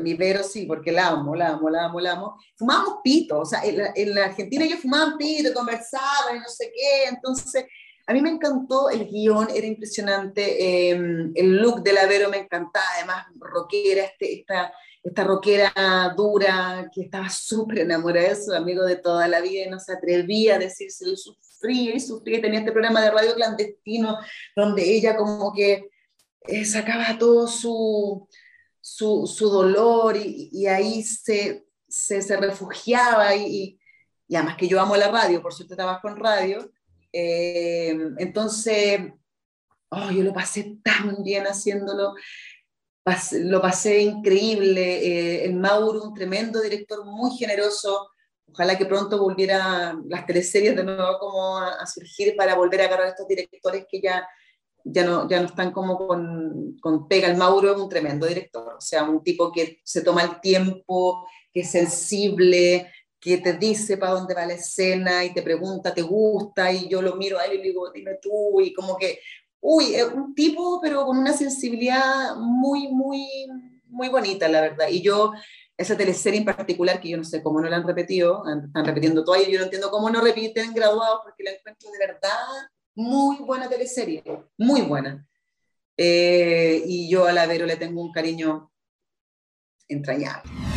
mi Vero sí, porque la amo, la amo, la amo, la amo. Fumábamos pito, o sea, en la, en la Argentina ellos fumaban pito, conversaban y no sé qué, entonces a mí me encantó el guion, era impresionante, eh, el look de la Vero me encantaba, además rockera, este, esta, esta rockera dura, que estaba súper enamorada de su amigo de toda la vida y no se atrevía a decírselo, sufría y sufría, tenía este programa de radio clandestino donde ella como que eh, sacaba todo su, su, su dolor y, y, ahí se, se, se refugiaba y, y, además que yo amo la radio, por suerte trabajo en radio, eh, entonces, oh, yo lo pasé tan bien haciéndolo, lo pasé increíble. Eh, el Mauro, un tremendo director, muy generoso. Ojalá que pronto volviera las teleseries de nuevo como a, surgir para volver a agarrar a estos directores que ya, ya, no, ya no están como con, con pega. El Mauro es un tremendo director, o sea, un tipo que se toma el tiempo, que es sensible, que te dice para dónde va la escena y te pregunta, ¿te gusta? Y yo lo miro a él y le digo, dime tú, y como que, uy, es un tipo, pero con una sensibilidad muy, muy, muy bonita, la verdad. Y yo, esa teleserie en particular, que yo no sé cómo no la han repetido, están repitiendo todavía, yo no entiendo cómo no repiten graduados, porque la encuentro de verdad muy buena teleserie, muy buena. Eh, y yo a la Vero le tengo un cariño entrañable.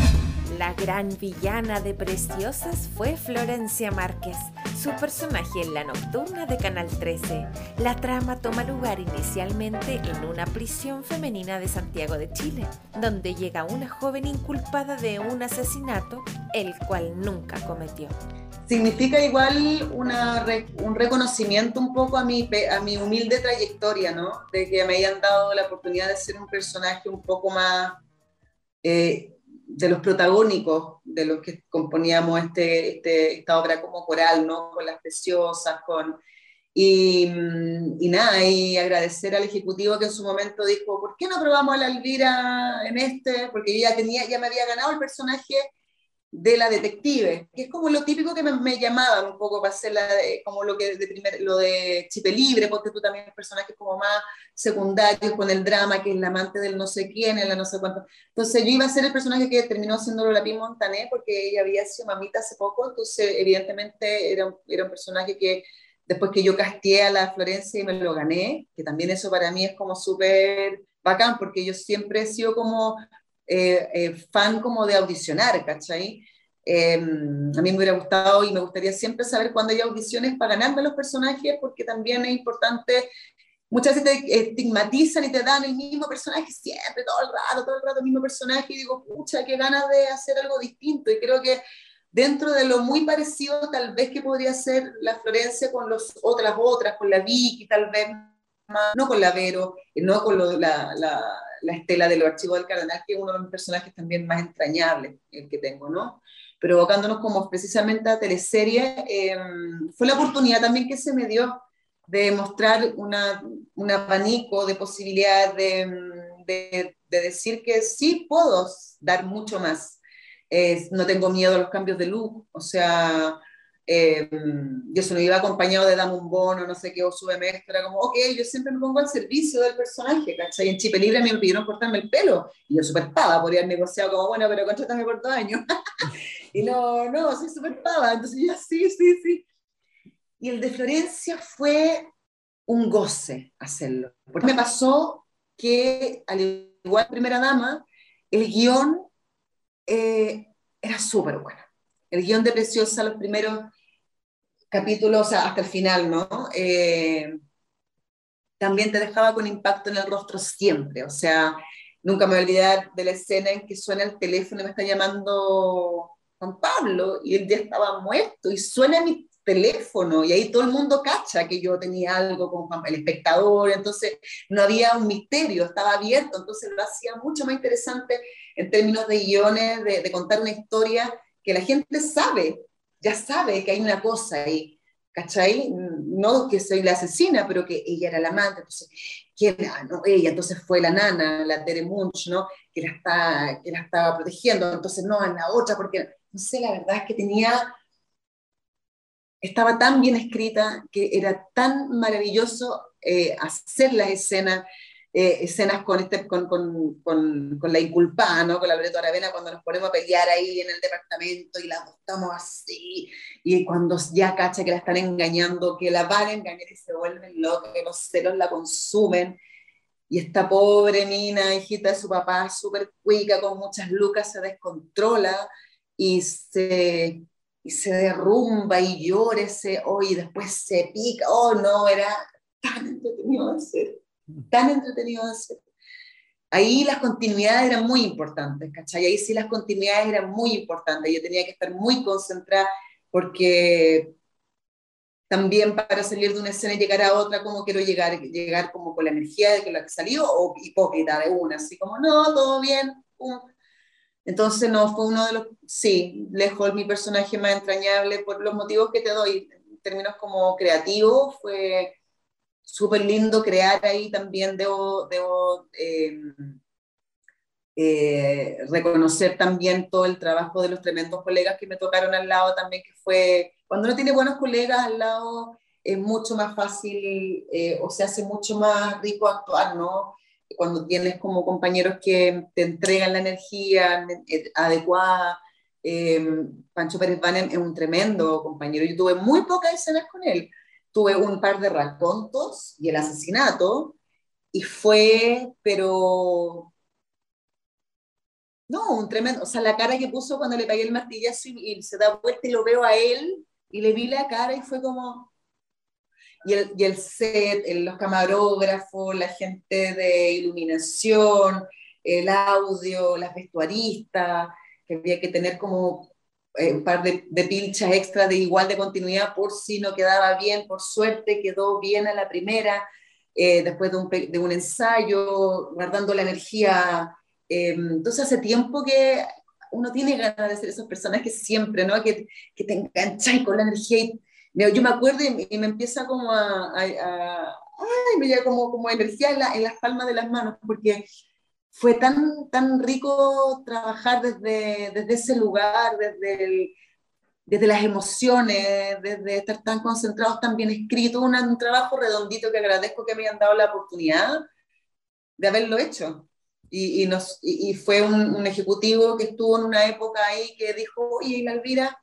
La gran villana de Preciosas fue Florencia Márquez, su personaje en La Nocturna de Canal 13. La trama toma lugar inicialmente en una prisión femenina de Santiago de Chile, donde llega una joven inculpada de un asesinato, el cual nunca cometió. Significa igual un reconocimiento un poco a mi, a mi humilde trayectoria, ¿no? De que me hayan dado la oportunidad de ser un personaje un poco más... Eh, de los protagónicos de los que componíamos este, este, esta obra como coral, ¿no? Con las preciosas, con... Y, y, nada, y agradecer al ejecutivo que en su momento dijo, ¿por qué no probamos a la Elvira en este? Porque yo ya, tenía, ya me había ganado el personaje de la detective, que es como lo típico que me, llamaban un poco para hacer la de, como lo que de primer, lo de Chipe Libre, porque tú también personajes como más secundarios con el drama, que es la amante del no sé quién, en la no sé cuánto. Entonces yo iba a ser el personaje que terminó siendo la Pi Montané, porque ella había sido mamita hace poco, entonces evidentemente era, era un personaje que después que yo casteé a la Florencia y me lo gané, que también eso para mí es como súper bacán, porque yo siempre he sido como eh, eh, fan como de audicionar, ¿cachai? Eh, a mí me hubiera gustado y me gustaría siempre saber cuándo hay audiciones para ganarme los personajes, porque también es importante. Muchas veces te estigmatizan y te dan el mismo personaje siempre, todo el rato, todo el rato el mismo personaje, y digo, pucha, qué ganas de hacer algo distinto. Y creo que dentro de lo muy parecido, tal vez que podría ser la Florencia con las otras otras, con la Vicky, tal vez no con la Vero, no con lo, la, la, la, estela de los archivos del Cardenal, que es uno de los personajes también más entrañables el que tengo, ¿no? Pero evocándonos como precisamente a teleserie, eh, fue la oportunidad también que se me dio de mostrar una, un abanico de posibilidades de, de, de, decir que sí puedo dar mucho más. Eh, no tengo miedo a los cambios de look, o sea, eh, yo se lo iba acompañado de dame un bono, no sé qué, o súbeme esto, era como, ok, yo siempre me pongo al servicio del personaje, ¿cachai? En Chipe Libre me pidieron cortarme el pelo, y yo súper pava, podría haber negociado como, bueno, pero contrátame por dos años. y no, no, soy súper pava, entonces yo, sí, sí, sí. Y el de Florencia fue un goce hacerlo, porque me pasó que, al igual que Primera Dama, el guion eh, era súper bueno. El guion de Preciosa, los primeros capítulos hasta el final, ¿no? Eh, también te dejaba con impacto en el rostro siempre, o sea, nunca me voy de la escena en que suena el teléfono me está llamando Juan Pablo y él ya estaba muerto y suena mi teléfono y ahí todo el mundo cacha que yo tenía algo con el espectador, entonces no había un misterio, estaba abierto, entonces lo hacía mucho más interesante en términos de guiones, de contar una historia que la gente sabe ya sabe que hay una cosa ahí, ¿cachai? no que soy la asesina, pero que ella era la amante, entonces, ¿quién No, ella, entonces fue la nana, la Tere Munch, ¿no? Que la, está, que la estaba protegiendo, entonces no, en la otra, porque, no sé, la verdad es que tenía, estaba tan bien escrita, que era tan maravilloso eh, hacer las escenas, eh, escenas con, este, con, con, con, con, la inculpada, ¿no? con la Loreto Aravena, cuando nos ponemos a pelear ahí en el departamento y la apostamos así, y cuando ya cacha que la están engañando, que la van a engañar y se vuelven locos, que los celos la consumen, y esta pobre Nina, hijita de su papá, súper cuica, con muchas lucas, se descontrola y se, y se derrumba y llora, se, oh, y después se pica, oh no, era tan entretenido hacer tan entretenido de hacer. Ahí las continuidades eran muy importantes, ¿cachai? Ahí sí las continuidades eran muy importantes. Yo tenía que estar muy concentrada porque también para salir de una escena y llegar a otra, como quiero llegar, llegar como con la energía de que la que salió o hipócrita de una, así como, no, todo bien. Entonces, no, fue uno de los, sí, lejos mi personaje más entrañable por los motivos que te doy, en términos como creativos, fue súper lindo crear ahí también, debo, debo eh, eh, reconocer también todo el trabajo de los tremendos colegas que me tocaron al lado también, que fue, cuando uno tiene buenos colegas al lado, es mucho más fácil eh, o se hace mucho más rico actuar, ¿no? Cuando tienes como compañeros que te entregan la energía adecuada. Pancho Pérez es un tremendo compañero. Yo tuve muy pocas escenas con él, tuve un par de racontos y el asesinato, y fue, pero... No, un tremendo, o sea, la cara que puso cuando le pegué el martillazo y, se da vuelta y lo veo a él y le vi la cara y fue como... Y el, y el set, los camarógrafos, la gente de iluminación, el audio, las vestuaristas, que había que tener como eh, un par de, de, pilchas extra de igual de continuidad por si no quedaba bien, por suerte quedó bien a la primera, eh, después de un, de un, ensayo, guardando la energía. Eh, entonces hace tiempo que uno tiene ganas de ser esas personas que siempre, ¿no? Que, que te enganchan con la energía. Y, yo me acuerdo y, me empieza como a, a, a ay, me llega como, como energía en, la, en las palmas de las manos, porque fue tan, tan rico trabajar desde, desde ese lugar, desde, desde las emociones, desde estar tan concentrados, tan bien escrito, un, trabajo redondito que agradezco que me hayan dado la oportunidad de haberlo hecho. Y, y, nos, y, fue un, un, ejecutivo que estuvo en una época ahí que dijo, oye, la Elvira,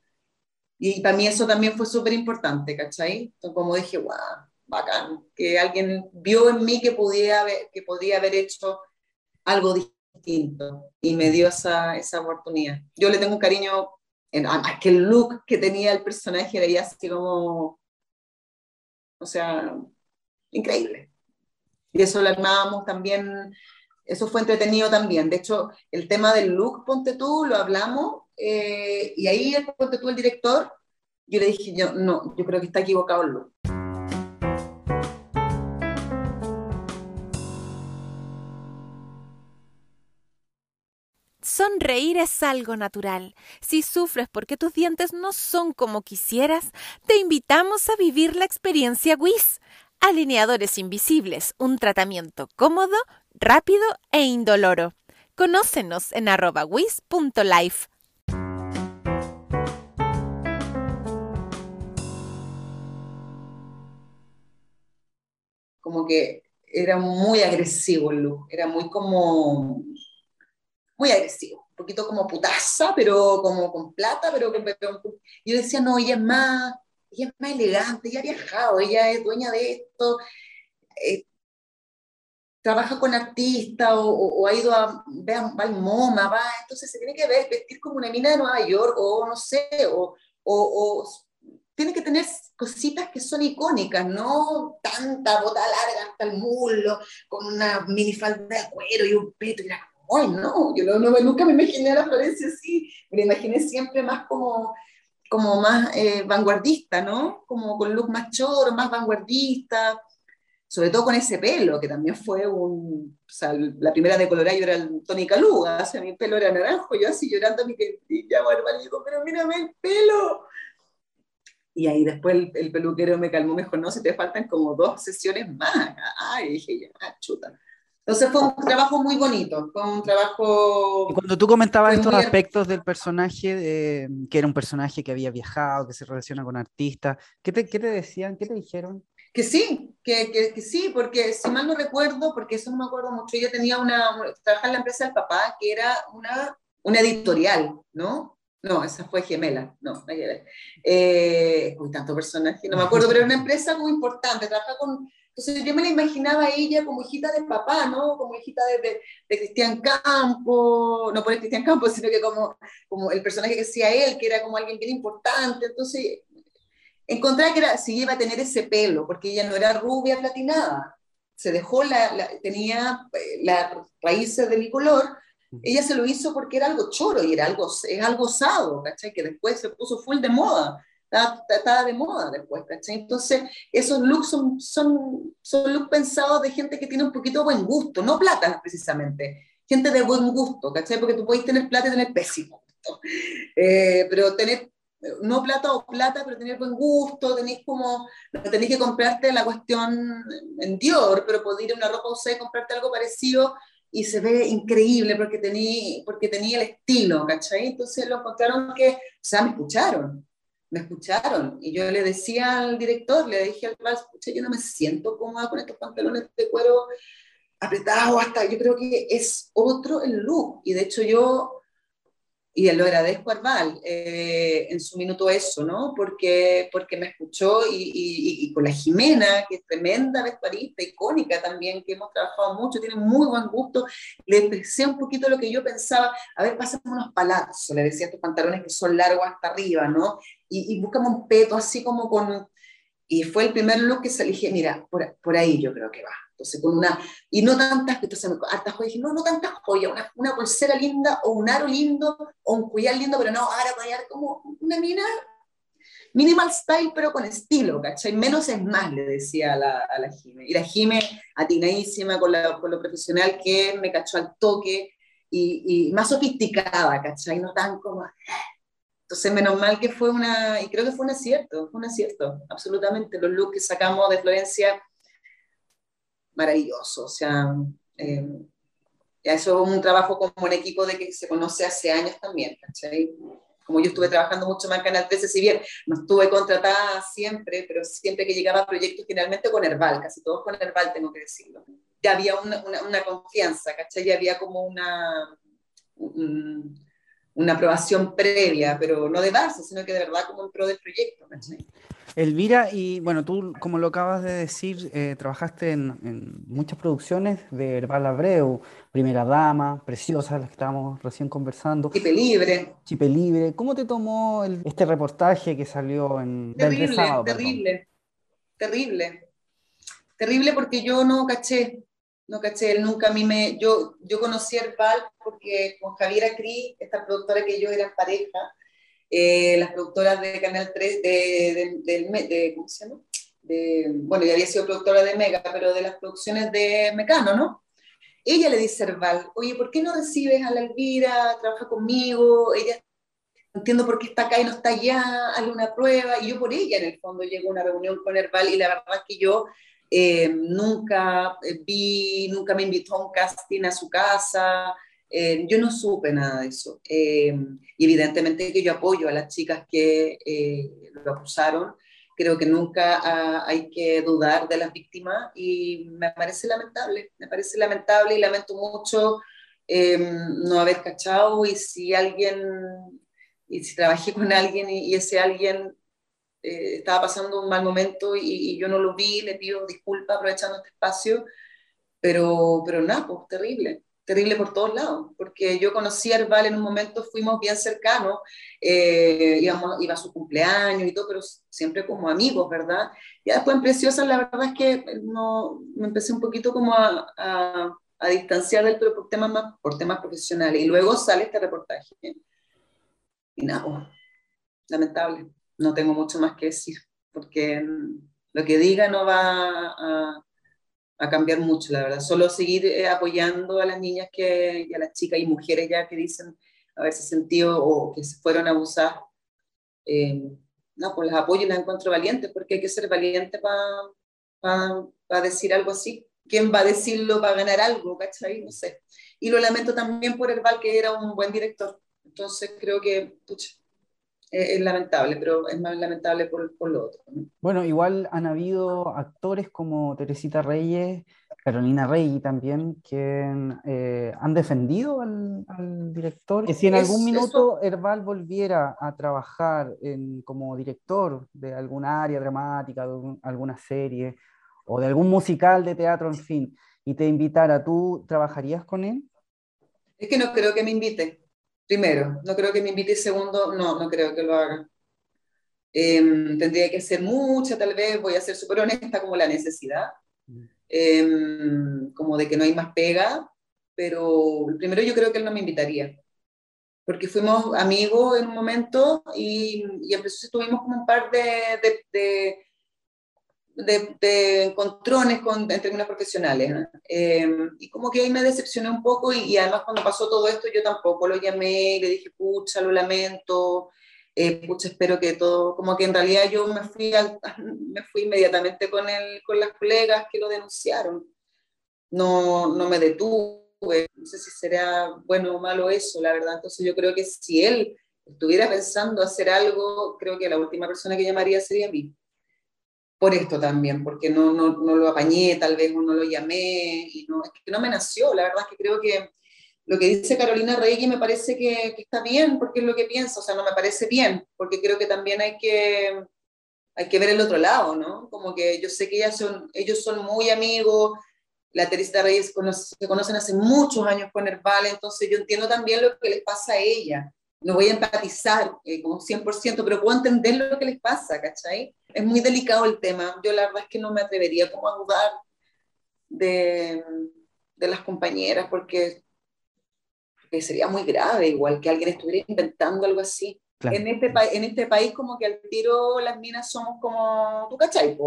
y para mí eso también fue súper importante, ¿cachai? Entonces, como dije, guau, bacán, que alguien vio en mí que podía que podía haber hecho algo distinto y me dio esa, esa oportunidad. Yo le tengo un cariño en aquel look que tenía el personaje, era así como, o sea, increíble. Y eso lo armábamos también, eso fue entretenido también. De hecho, el tema del look, ponte tú, lo hablamos, eh, y ahí, ponte tú, el director, yo le dije, yo, no, yo creo que está equivocado el look. Sonreír es algo natural. Si sufres porque tus dientes no son como quisieras, te invitamos a vivir la experiencia WIS. Alineadores invisibles, un tratamiento cómodo, rápido e indoloro. Conócenos en arroba wis.life. Como que era muy agresivo el look, era muy como muy agresivo, un poquito como putaza, pero como con plata, pero, yo decía, no, ella es más, ella es más elegante, ella ha viajado, ella es dueña de esto, eh, trabaja con artistas o, ha ido a, va al MoMA, va, entonces se tiene que ver, vestir como una mina de Nueva York o no sé, o, tiene que tener cositas que son icónicas, no tanta bota larga hasta el muslo, con una minifalda de cuero y un peto, y la ¡ay, no! Yo nunca me imaginé a la Florencia así, me imaginé siempre más como, como más eh, vanguardista, ¿no? Como con look más choro, más vanguardista, sobre todo con ese pelo, que también fue un, o sea, la primera de colorar yo era el Tony Caluga, o sea, mi pelo era naranjo, yo así llorando, mi que ya digo, pero mírame el pelo. Y ahí después el, peluquero me calmó, me dijo, no, si te faltan como dos sesiones más. Ay, dije, ya, chuta. Entonces fue un trabajo muy bonito, fue un trabajo... Y cuando tú comentabas estos aspectos del personaje, que era un personaje que había viajado, que se relaciona con artistas, ¿qué te, qué te decían, qué te dijeron? Que sí, que, que, sí, porque si mal no recuerdo, porque eso no me acuerdo mucho, yo tenía una, trabajaba en la empresa del papá, que era una, una editorial, ¿no? No, esa fue gemela, no, eh, uy, tanto personaje, no me acuerdo, pero era una empresa muy importante, trabajaba con entonces yo me la imaginaba a ella como hijita de papá, ¿no? Como hijita de, de, Cristian Campo, no por el Cristian Campo, sino que como, como el personaje que hacía él, que era como alguien bien importante. Entonces encontré que era, sí iba a tener ese pelo, porque ella no era rubia platinada. Se dejó, la, tenía eh, las raíces de mi color, ella se lo hizo porque era algo choro y era algo, es algo osado, ¿cachai? Que después se puso full de moda estaba, de moda después, ¿cachai? Entonces, esos looks son, son, son looks pensados de gente que tiene un poquito de buen gusto, no plata precisamente, gente de buen gusto, ¿cachai? Porque tú puedes tener plata y tener pésimo gusto, eh, pero tener no plata o plata, pero tener buen gusto, tenéis como, tenéis que comprarte la cuestión en Dior, pero podéis ir a una ropa usada y comprarte algo parecido y se ve increíble porque tenía porque tenía el estilo, ¿cachai? Entonces lo encontraron que, o sea, me escucharon, me escucharon. Y yo le decía al director, le dije al vals, yo no me siento cómoda con estos pantalones de cuero apretados hasta, yo creo que es otro el look y de hecho yo y lo agradezco a Arval eh, en su minuto eso, ¿no? Porque, porque me escuchó y, y, con la Jimena, que es tremenda vestuarista, icónica también, que hemos trabajado mucho, tiene muy buen gusto, le expresé un poquito lo que yo pensaba, a ver, pásame unos palazos, le decía estos pantalones que son largos hasta arriba, ¿no? Y, y un peto así como con... Y fue el primer look que se elige, mira, por, por ahí yo creo que va entonces, con una, y no tantas, entonces, hartas joyas, no, no tantas joyas, una, una, pulsera linda, o un aro lindo, o un collar lindo, pero no, ahora a como una mina, minimal style, pero con estilo, ¿cachai? Menos es más, le decía a la, a la Jime. Y la Jime, atinadísima con, la, con lo profesional que me cachó al toque, y, y más sofisticada, ¿cachai? No tan como... Entonces, menos mal que fue una, y creo que fue un acierto, fue un acierto, absolutamente. Los looks que sacamos de Florencia maravilloso. O sea, eh, eso es un trabajo como un equipo de que se conoce hace años también, ¿cachai? Como yo estuve trabajando mucho más en Canal 13, si bien no estuve contratada siempre, pero siempre que llegaba a proyectos, generalmente con Herbal, casi todos con Herbal, tengo que decirlo. Ya había una, una, confianza, ¿cachai? Ya había como una, una aprobación previa, pero no de base, sino que de verdad como en pro del proyecto, ¿cachai? Elvira, y bueno, tú, como lo acabas de decir, eh, trabajaste en, muchas producciones de Herbal Abreu, Primera Dama, Preciosa, las que estábamos recién conversando. Chipe Libre. Chipe Libre. ¿Cómo te tomó este reportaje que salió en Terrible, terrible, terrible. Terrible porque yo no caché, no caché, él nunca a mí me... Yo, yo conocí a Herbal porque con Javiera Cris, esta productora que yo era pareja, eh, las productoras de Canal 3, de, de, ¿cómo se llama? bueno, ya había sido productora de Mega, pero de las producciones de Mecano, ¿no? Ella le dice a Herbal, oye, ¿por qué no recibes a la Elvira? Trabaja conmigo, ella entiendo por qué está acá y no está allá, hazle una prueba. Y yo por ella, en el fondo, llego a una reunión con Herbal y la verdad es que yo eh, nunca vi, nunca me invitó a un casting a su casa, eh, yo no supe nada de eso. Eh, y evidentemente que yo apoyo a las chicas que eh, lo acusaron. Creo que nunca hay que dudar de las víctimas y me parece lamentable, me parece lamentable y lamento mucho no haber cachado y si alguien, y si trabajé con alguien y, ese alguien estaba pasando un mal momento y, y, yo no lo vi, le pido disculpas aprovechando este espacio, pero, pero nada, pues terrible terrible por todos lados, porque yo conocí a Herbal en un momento, fuimos bien cercanos, eh, íbamos, iba a su cumpleaños y todo, pero siempre como amigos, ¿verdad? Y después en Preciosa, la verdad es que no, me empecé un poquito como a, a, distanciar del pero por temas, más, por temas profesionales, y luego sale este reportaje. Y nada, oh, lamentable, no tengo mucho más que decir, porque lo que diga no va a a cambiar mucho, la verdad. Solo seguir eh, apoyando a las niñas que, y a las chicas y mujeres ya que dicen haberse sentido o que se fueron abusadas. Eh, no, pues las apoyo y las encuentro valientes, porque hay que ser valiente para decir algo así. ¿Quién va a decirlo para ganar algo? ¿Cachai? No sé. Y lo lamento también por Herbal, que era un buen director. Entonces creo que, es, lamentable, pero es más lamentable por, por lo otro. Bueno, igual han habido actores como Teresita Reyes, Carolina Rey también, que eh, han defendido al, director. Que si en algún minuto Herbal volviera a trabajar en, como director de alguna área dramática, de alguna serie o de algún musical de teatro, en fin, y te invitara, ¿tú trabajarías con él? Es que no creo que me invite. Primero, no creo que me invite. Segundo, no, no creo que lo haga. Em, tendría que ser mucha, tal vez, voy a ser súper honesta, como la necesidad Em, como de que no hay más pega, pero primero yo creo que él no me invitaría, porque fuimos amigos en un momento y, y tuvimos como un par de, encontrones con, en términos profesionales. Em, y como que ahí me decepcioné un poco y, y, además cuando pasó todo esto yo tampoco lo llamé y le dije, pucha, lo lamento, eh, pucha, espero que todo, como que en realidad yo me fui, me fui inmediatamente con, el, con las colegas que lo denunciaron. No, no me detuve, no sé si será bueno o malo eso, la verdad. Entonces yo creo que si él estuviera pensando hacer algo, creo que la última persona que llamaría sería a mí. Por esto también, porque no, no, no lo apañé, tal vez o no lo llamé, y no, es que no me nació, la verdad es que creo que lo que dice Carolina Reyes me parece que, está bien, porque es lo que pienso, o sea, no me parece bien, porque creo que también hay que, hay que ver el otro lado, ¿no? Como que yo sé que ellas son, ellos son muy amigos, la Teresa Reyes se conocen hace muchos años con Herbal, entonces yo entiendo también lo que les pasa a ella. No voy a empatizar eh, como 100%, pero puedo entender lo que les pasa, ¿cachai? Es muy delicado el tema. Yo la verdad es que no me atrevería como a dudar de, de las compañeras, porque sería muy grave, igual que alguien estuviera inventando algo así. En, este en este país como que al tiro las minas somos como, ¿tú cachai?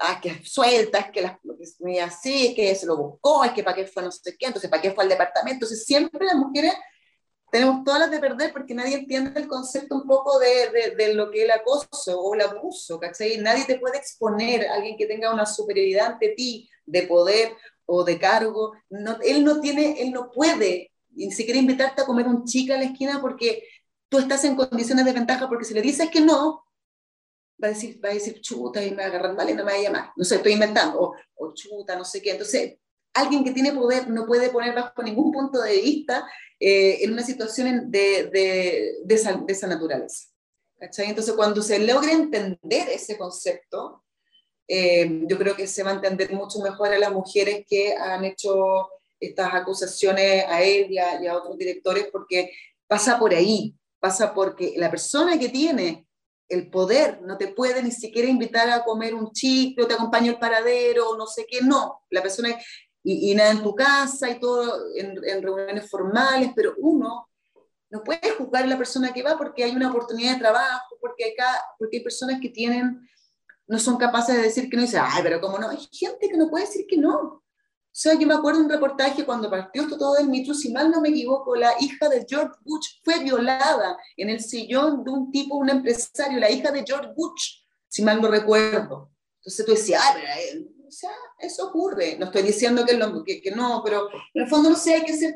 Ah, que sueltas, que las que así, que se lo buscó, es que para qué fue no sé qué, entonces para qué fue al departamento. Entonces siempre las mujeres tenemos todas las de perder porque nadie entiende el concepto un poco de, de, de, lo que es el acoso o el abuso, ¿cachai? Nadie te puede exponer a alguien que tenga una superioridad ante ti de poder o de cargo. No, él no tiene, él no puede ni siquiera invitarte a comer un chica a la esquina porque tú estás en condiciones de ventaja, porque si le dices que no, va a decir, va a decir chuta y me va a agarrar mal y no me va a llamar. No sé, estoy inventando, o, chuta, no sé qué. Entonces, alguien que tiene poder no puede poner bajo ningún punto de vista eh, en una situación de, de, de, esa, de, esa, naturaleza. ¿cachai? Entonces, cuando se logre entender ese concepto, eh, yo creo que se va a entender mucho mejor a las mujeres que han hecho estas acusaciones a él y a, otros directores porque pasa por ahí, pasa porque la persona que tiene el poder no te puede ni siquiera invitar a comer un chicle, te acompaño al paradero, no sé qué, no, la persona, y, nada en tu casa y todo, en, reuniones formales, pero uno no puede juzgar a la persona que va porque hay una oportunidad de trabajo, porque hay, porque hay personas que tienen, no son capaces de decir que no, y dicen, ay, pero cómo no, hay gente que no puede decir que no, o sea, yo me acuerdo un reportaje cuando partió esto todo del mito, si mal no me equivoco, la hija de George Bush fue violada en el sillón de un tipo, un empresario, la hija de George Bush, si mal no recuerdo. Entonces tú decías, eh, o sea, eso ocurre. No estoy diciendo que, que, que, no, pero en el fondo no sé, hay que ser,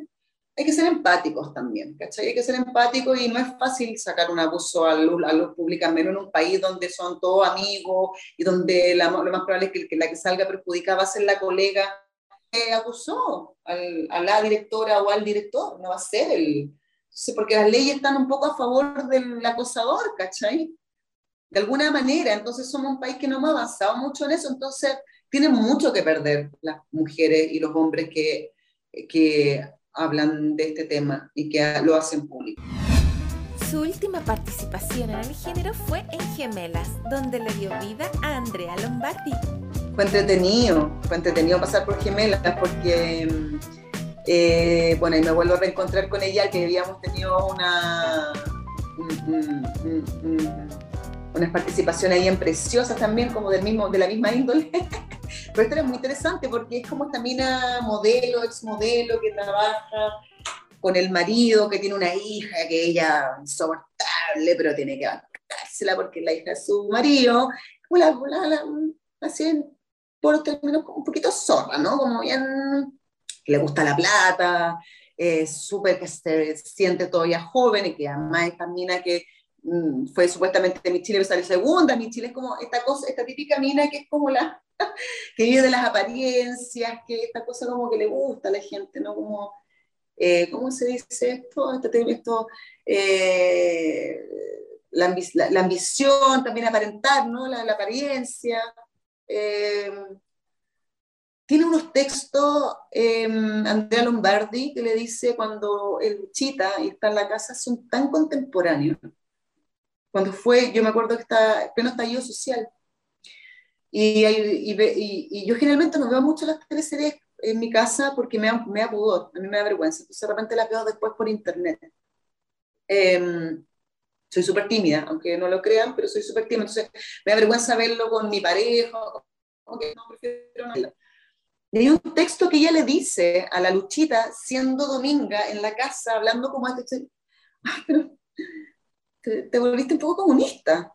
hay que ser empáticos también, ¿cachai? Hay que ser empáticos y no es fácil sacar un abuso a luz, a luz pública, menos en un país donde son todos amigos y donde la, lo más probable es que, que la que salga perjudicada va a ser la colega acusó a la directora o al director, no va a ser el... porque las leyes están un poco a favor del acosador, ¿cachai? De alguna manera, entonces somos un país que no hemos avanzado mucho en eso, entonces tienen mucho que perder las mujeres y los hombres que, que hablan de este tema y que lo hacen público. Su última participación en el género fue en Gemelas, donde le dio vida a Andrea Lombardi fue entretenido, fue entretenido pasar por Gemelas porque, eh, bueno, y me vuelvo a reencontrar con ella, que habíamos tenido una, unas participaciones ahí en preciosas también, como del mismo, de la misma índole. Pero esto era muy interesante porque es como esta mina modelo, ex modelo que trabaja con el marido, que tiene una hija, que ella insoportable, pero tiene que comérsela porque la hija de su marido, como la, la, así por términos un poquito zorra, ¿no? Como bien, le gusta la plata, es súper que se siente todavía joven y que además esta mina que fue supuestamente mi Chile, salió segunda, mi Chile es como esta cosa, esta típica mina que es como la, que vive de las apariencias, que esta cosa como que le gusta a la gente, ¿no? Como, eh, ¿cómo se dice esto? Este, esto eh, la, la, ambición, también aparentar, ¿no? La, la apariencia. Eh, tiene unos textos, Andrea Lombardi, que le dice cuando el chita y está en la casa, son tan contemporáneos. Cuando fue, yo me acuerdo que está pleno estallido social. Y, y, yo generalmente no veo mucho las teleseries en mi casa porque me da, me da pudor, a mí me da vergüenza. Entonces de repente las veo después por internet. Em, soy súper tímida, aunque no lo crean, pero soy súper tímida. Entonces me da vergüenza verlo con mi pareja, no prefiero no y hay un texto que ella le dice a la Luchita, siendo dominga en la casa, hablando como este, pero te, volviste un poco comunista.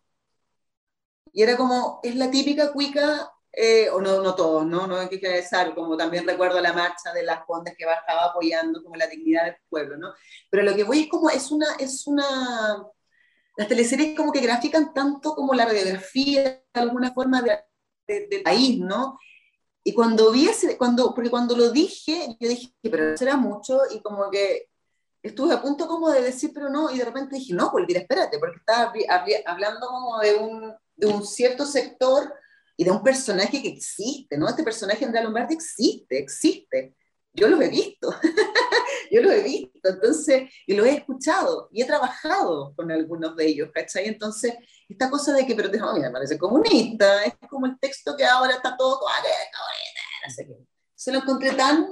Y era como, es la típica cuica, eh, o no, no todos, ¿no? No hay que generalizar, como también recuerdo la marcha de las condes que bajaba apoyando como la dignidad del pueblo, ¿no? Pero lo que voy es como, es una, es una, las teleseries como que grafican tanto como la radiografía, de alguna forma, del país, ¿no? Y cuando vi ese, cuando, porque cuando lo dije, yo dije, pero será mucho, y como que estuve a punto como de decir, pero no, y de repente dije, no, pues espérate, porque estaba hablando como de un, de un cierto sector y de un personaje que existe, ¿no? Este personaje Andrea Lombardi existe, existe. Yo lo he visto, yo lo he visto, entonces, y lo he escuchado, y he trabajado con algunos de ellos, ¿cachai? Entonces, esta cosa de que, pero oh, mira, parece comunista, es como el texto que ahora está todo, se lo encontré tan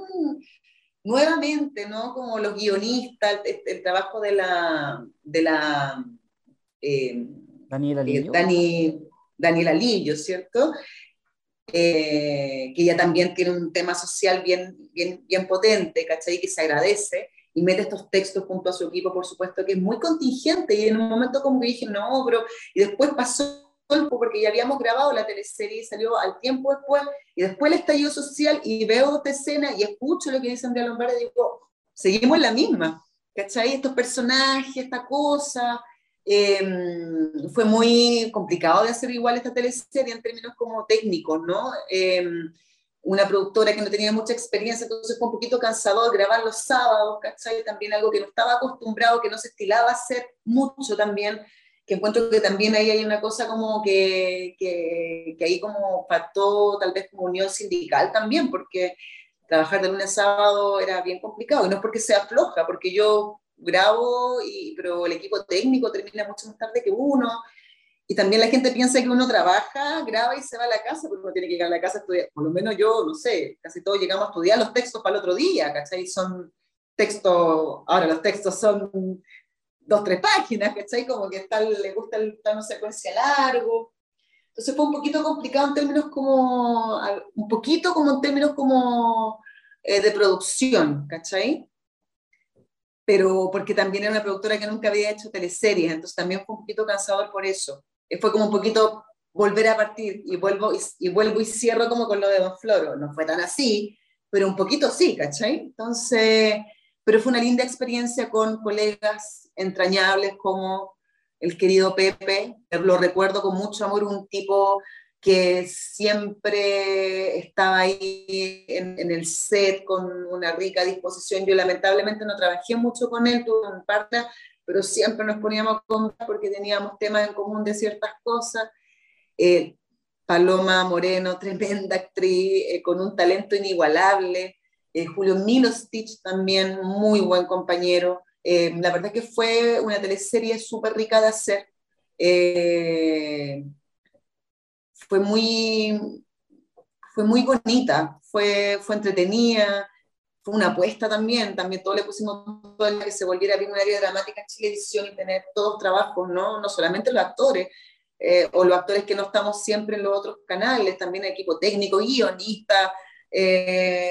nuevamente, ¿no? Como los guionistas, el, trabajo de la, de la eh, Daniela eh, Lillo. Daniela Lillo, ¿cierto? Eh, que ella también tiene un tema social bien, bien, bien potente, ¿cachai? Que se agradece y mete estos textos junto a su equipo, por supuesto, que es muy contingente y en un momento como que dije, no, pero, y después pasó porque ya habíamos grabado la teleserie y salió al tiempo después, y después el estallido social y veo esta escena y escucho lo que dice Andrea Lombardi y digo, seguimos la misma, ¿cachai? Estos personajes, esta cosa, em, fue muy complicado de hacer igual esta teleserie en términos como técnicos, ¿no? Em, una productora que no tenía mucha experiencia, entonces fue un poquito cansador grabar los sábados, ¿cachai? También algo que no estaba acostumbrado, que no se estilaba hacer mucho también, que encuentro que también ahí hay una cosa como que, que, que ahí como faltó tal vez como unión sindical también, porque trabajar de lunes a sábado era bien complicado, y no es porque sea floja, porque yo grabo, y, pero el equipo técnico termina mucho más tarde que uno, y también la gente piensa que uno trabaja, graba y se va a la casa, porque uno tiene que llegar a la casa a estudiar. Por lo menos yo, no sé, casi todos llegamos a estudiar los textos para el otro día, ¿cachai? Son textos, ahora los textos son dos, tres páginas, ¿cachai? Como que tal, le gusta el plano secuencia largo. Entonces fue un poquito complicado en términos como, un poquito como en términos como eh, de producción, ¿cachai? Pero porque también era una productora que nunca había hecho teleseries, entonces también fue un poquito cansador por eso. Eh, fue como un poquito volver a partir y vuelvo y, y, vuelvo y cierro como con lo de Don Floro. No fue tan así, pero un poquito sí, ¿cachai? Entonces, pero fue una linda experiencia con colegas entrañables como el querido Pepe, lo recuerdo con mucho amor, un tipo que siempre estaba ahí en, en, el set con una rica disposición. Yo lamentablemente no trabajé mucho con él, tuve un partner, pero siempre nos poníamos a conversar porque teníamos temas en común de ciertas cosas. Eh, Paloma Moreno, tremenda actriz, eh, con un talento inigualable. Eh, Julio Milostich también, muy buen compañero. Eh, la verdad que fue una teleserie súper rica de hacer. Eh, fue, muy, fue muy bonita, fue, fue entretenida, fue una apuesta también, también todo le pusimos todo el que se volviera bien un área dramática en Chilevisión y tener todos trabajos, ¿no? No solamente los actores, eh, o los actores que no estamos siempre en los otros canales, también equipo técnico, guionista,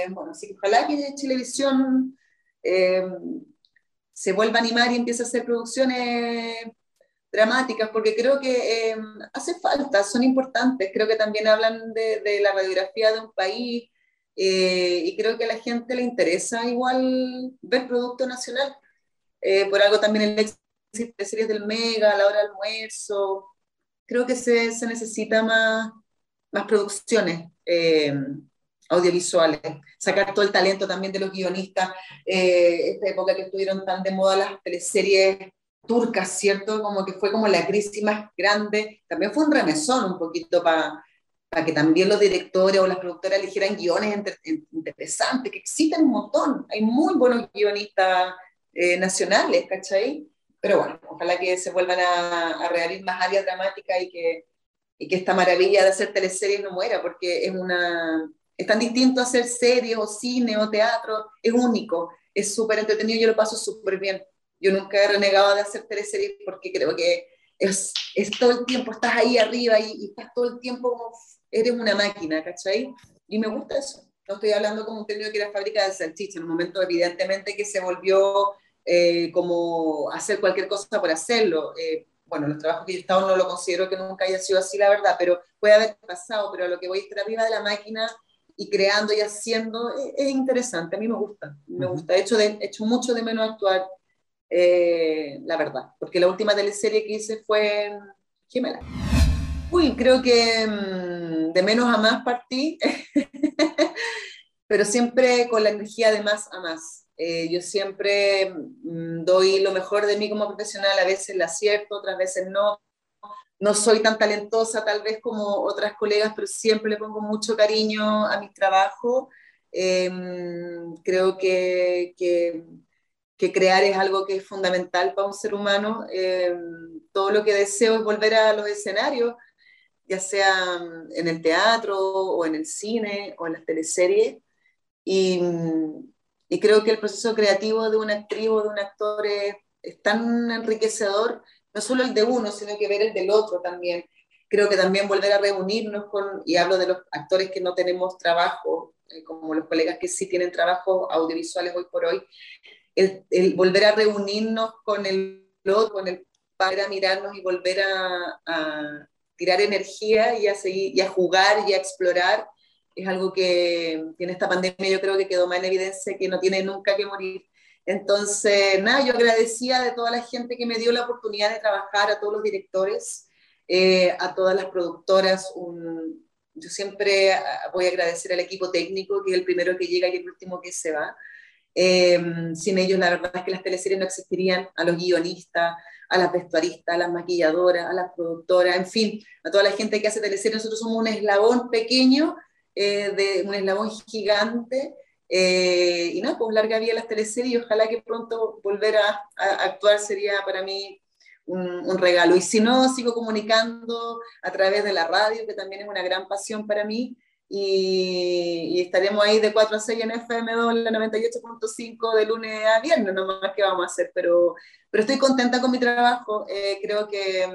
bueno, así que ojalá que Chilevisión se vuelva a animar y empiece a hacer producciones dramáticas, porque creo que eh, hace falta, son importantes, creo que también hablan de, la radiografía de un país eh, y creo que a la gente le interesa igual ver producto nacional. Eh, por algo también el éxito de series del Mega, la hora del almuerzo, creo que se, se necesita más, más producciones audiovisuales, sacar todo el talento también de los guionistas, esta época que estuvieron tan de moda las teleseries turcas, ¿cierto? Como que fue como la crisis más grande. También fue un remesón un poquito para que también los directores o las productoras eligieran guiones interesantes, que existen un montón. Hay muy buenos guionistas eh, nacionales, ¿cachai? Pero bueno, ojalá que se vuelvan a, a reabrir más áreas dramáticas y que, y que esta maravilla de hacer teleseries no muera, porque es una... Es tan distinto hacer series o cine o teatro, es único, es súper entretenido, yo lo paso súper bien. Yo nunca he renegado de hacer teleseries porque creo que es, es todo el tiempo, estás ahí arriba y, estás todo el tiempo como, eres una máquina, ¿cachai? Y me gusta eso. No estoy hablando como un término que era fábrica de salchicha, en un momento evidentemente que se volvió eh, como hacer cualquier cosa por hacerlo. Eh, bueno, los trabajos que yo he estado no lo considero que nunca haya sido así, la verdad, pero puede haber pasado, pero lo que voy a estar arriba de la máquina y creando y haciendo es, interesante, a mí me gusta, me gusta. He hecho, de, he hecho mucho de menos actuar eh, la verdad, porque la última teleserie que hice fue Gemela. Uy, creo que mm, de menos a más partí, pero siempre con la energía de más a más. Eh, yo siempre mm, doy lo mejor de mí como profesional, a veces la acierto, otras veces no. No soy tan talentosa tal vez como otras colegas, pero siempre le pongo mucho cariño a mi trabajo. Mm, creo que, que crear es algo que es fundamental para un ser humano. Eh, todo lo que deseo es volver a los escenarios, ya sea en el teatro o en el cine o en las teleseries. Y, y creo que el proceso creativo de una actriz o de un actor es, tan enriquecedor, no solo el de uno, sino que ver el del otro también. Creo que también volver a reunirnos con, y hablo de los actores que no tenemos trabajo, eh, como los colegas que sí tienen trabajo audiovisuales hoy por hoy, el, volver a reunirnos con el otro, con el padre, a mirarnos y volver a, tirar energía y a, seguir, y a jugar y a explorar, es algo que, en esta pandemia yo creo que quedó más en evidencia que no tiene nunca que morir. Entonces, nada, yo agradecía de toda la gente que me dio la oportunidad de trabajar, a todos los directores, eh, a todas las productoras. yo siempre ah, voy a agradecer al equipo técnico, que es el primero que llega y el último que se va. Em, sin ellos, la verdad es que las teleseries no existirían, a los guionistas, a las vestuaristas, a las maquilladoras, a las productoras, en fin, a toda la gente que hace teleseries. Nosotros somos un eslabón pequeño, eh, de un eslabón gigante. Eh, y nada, pues larga vida las teleseries y ojalá que pronto volver a, actuar sería para mí un, un, regalo. Y si no, sigo comunicando a través de la radio, que también es una gran pasión para mí y, estaremos ahí de 4 a 6 en FM2, la 98.5 de lunes a viernes, no más que vamos a hacer, pero, pero estoy contenta con mi trabajo, eh, creo que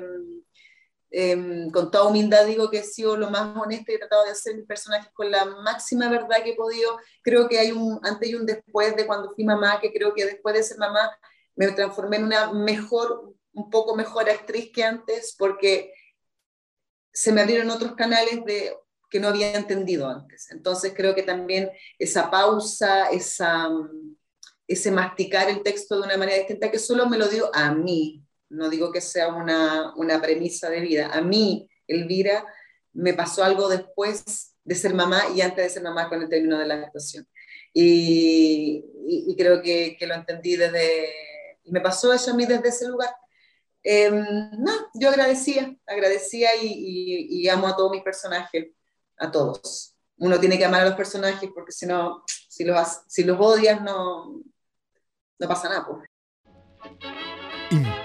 mm, em, con toda humildad digo que he sido lo más honesto y he tratado de hacer mis personajes con la máxima verdad que he podido, creo que hay un antes y un después de cuando fui mamá, que creo que después de ser mamá me transformé en una mejor, un poco mejor actriz que antes, porque se me abrieron otros canales de que no había entendido antes. Entonces creo que también esa pausa, esa, ese masticar el texto de una manera distinta, que solo me lo dio a mí, no digo que sea una, una premisa de vida, a mí, Elvira, me pasó algo después de ser mamá y antes de ser mamá con el término de la actuación. Y, creo que, lo entendí desde, me pasó eso a mí desde ese lugar. Em, no, yo agradecía, agradecía y, y, amo a todos mis personajes a todos. Uno tiene que amar a los personajes porque si no, si los, si los odias no, no pasa nada. Pues.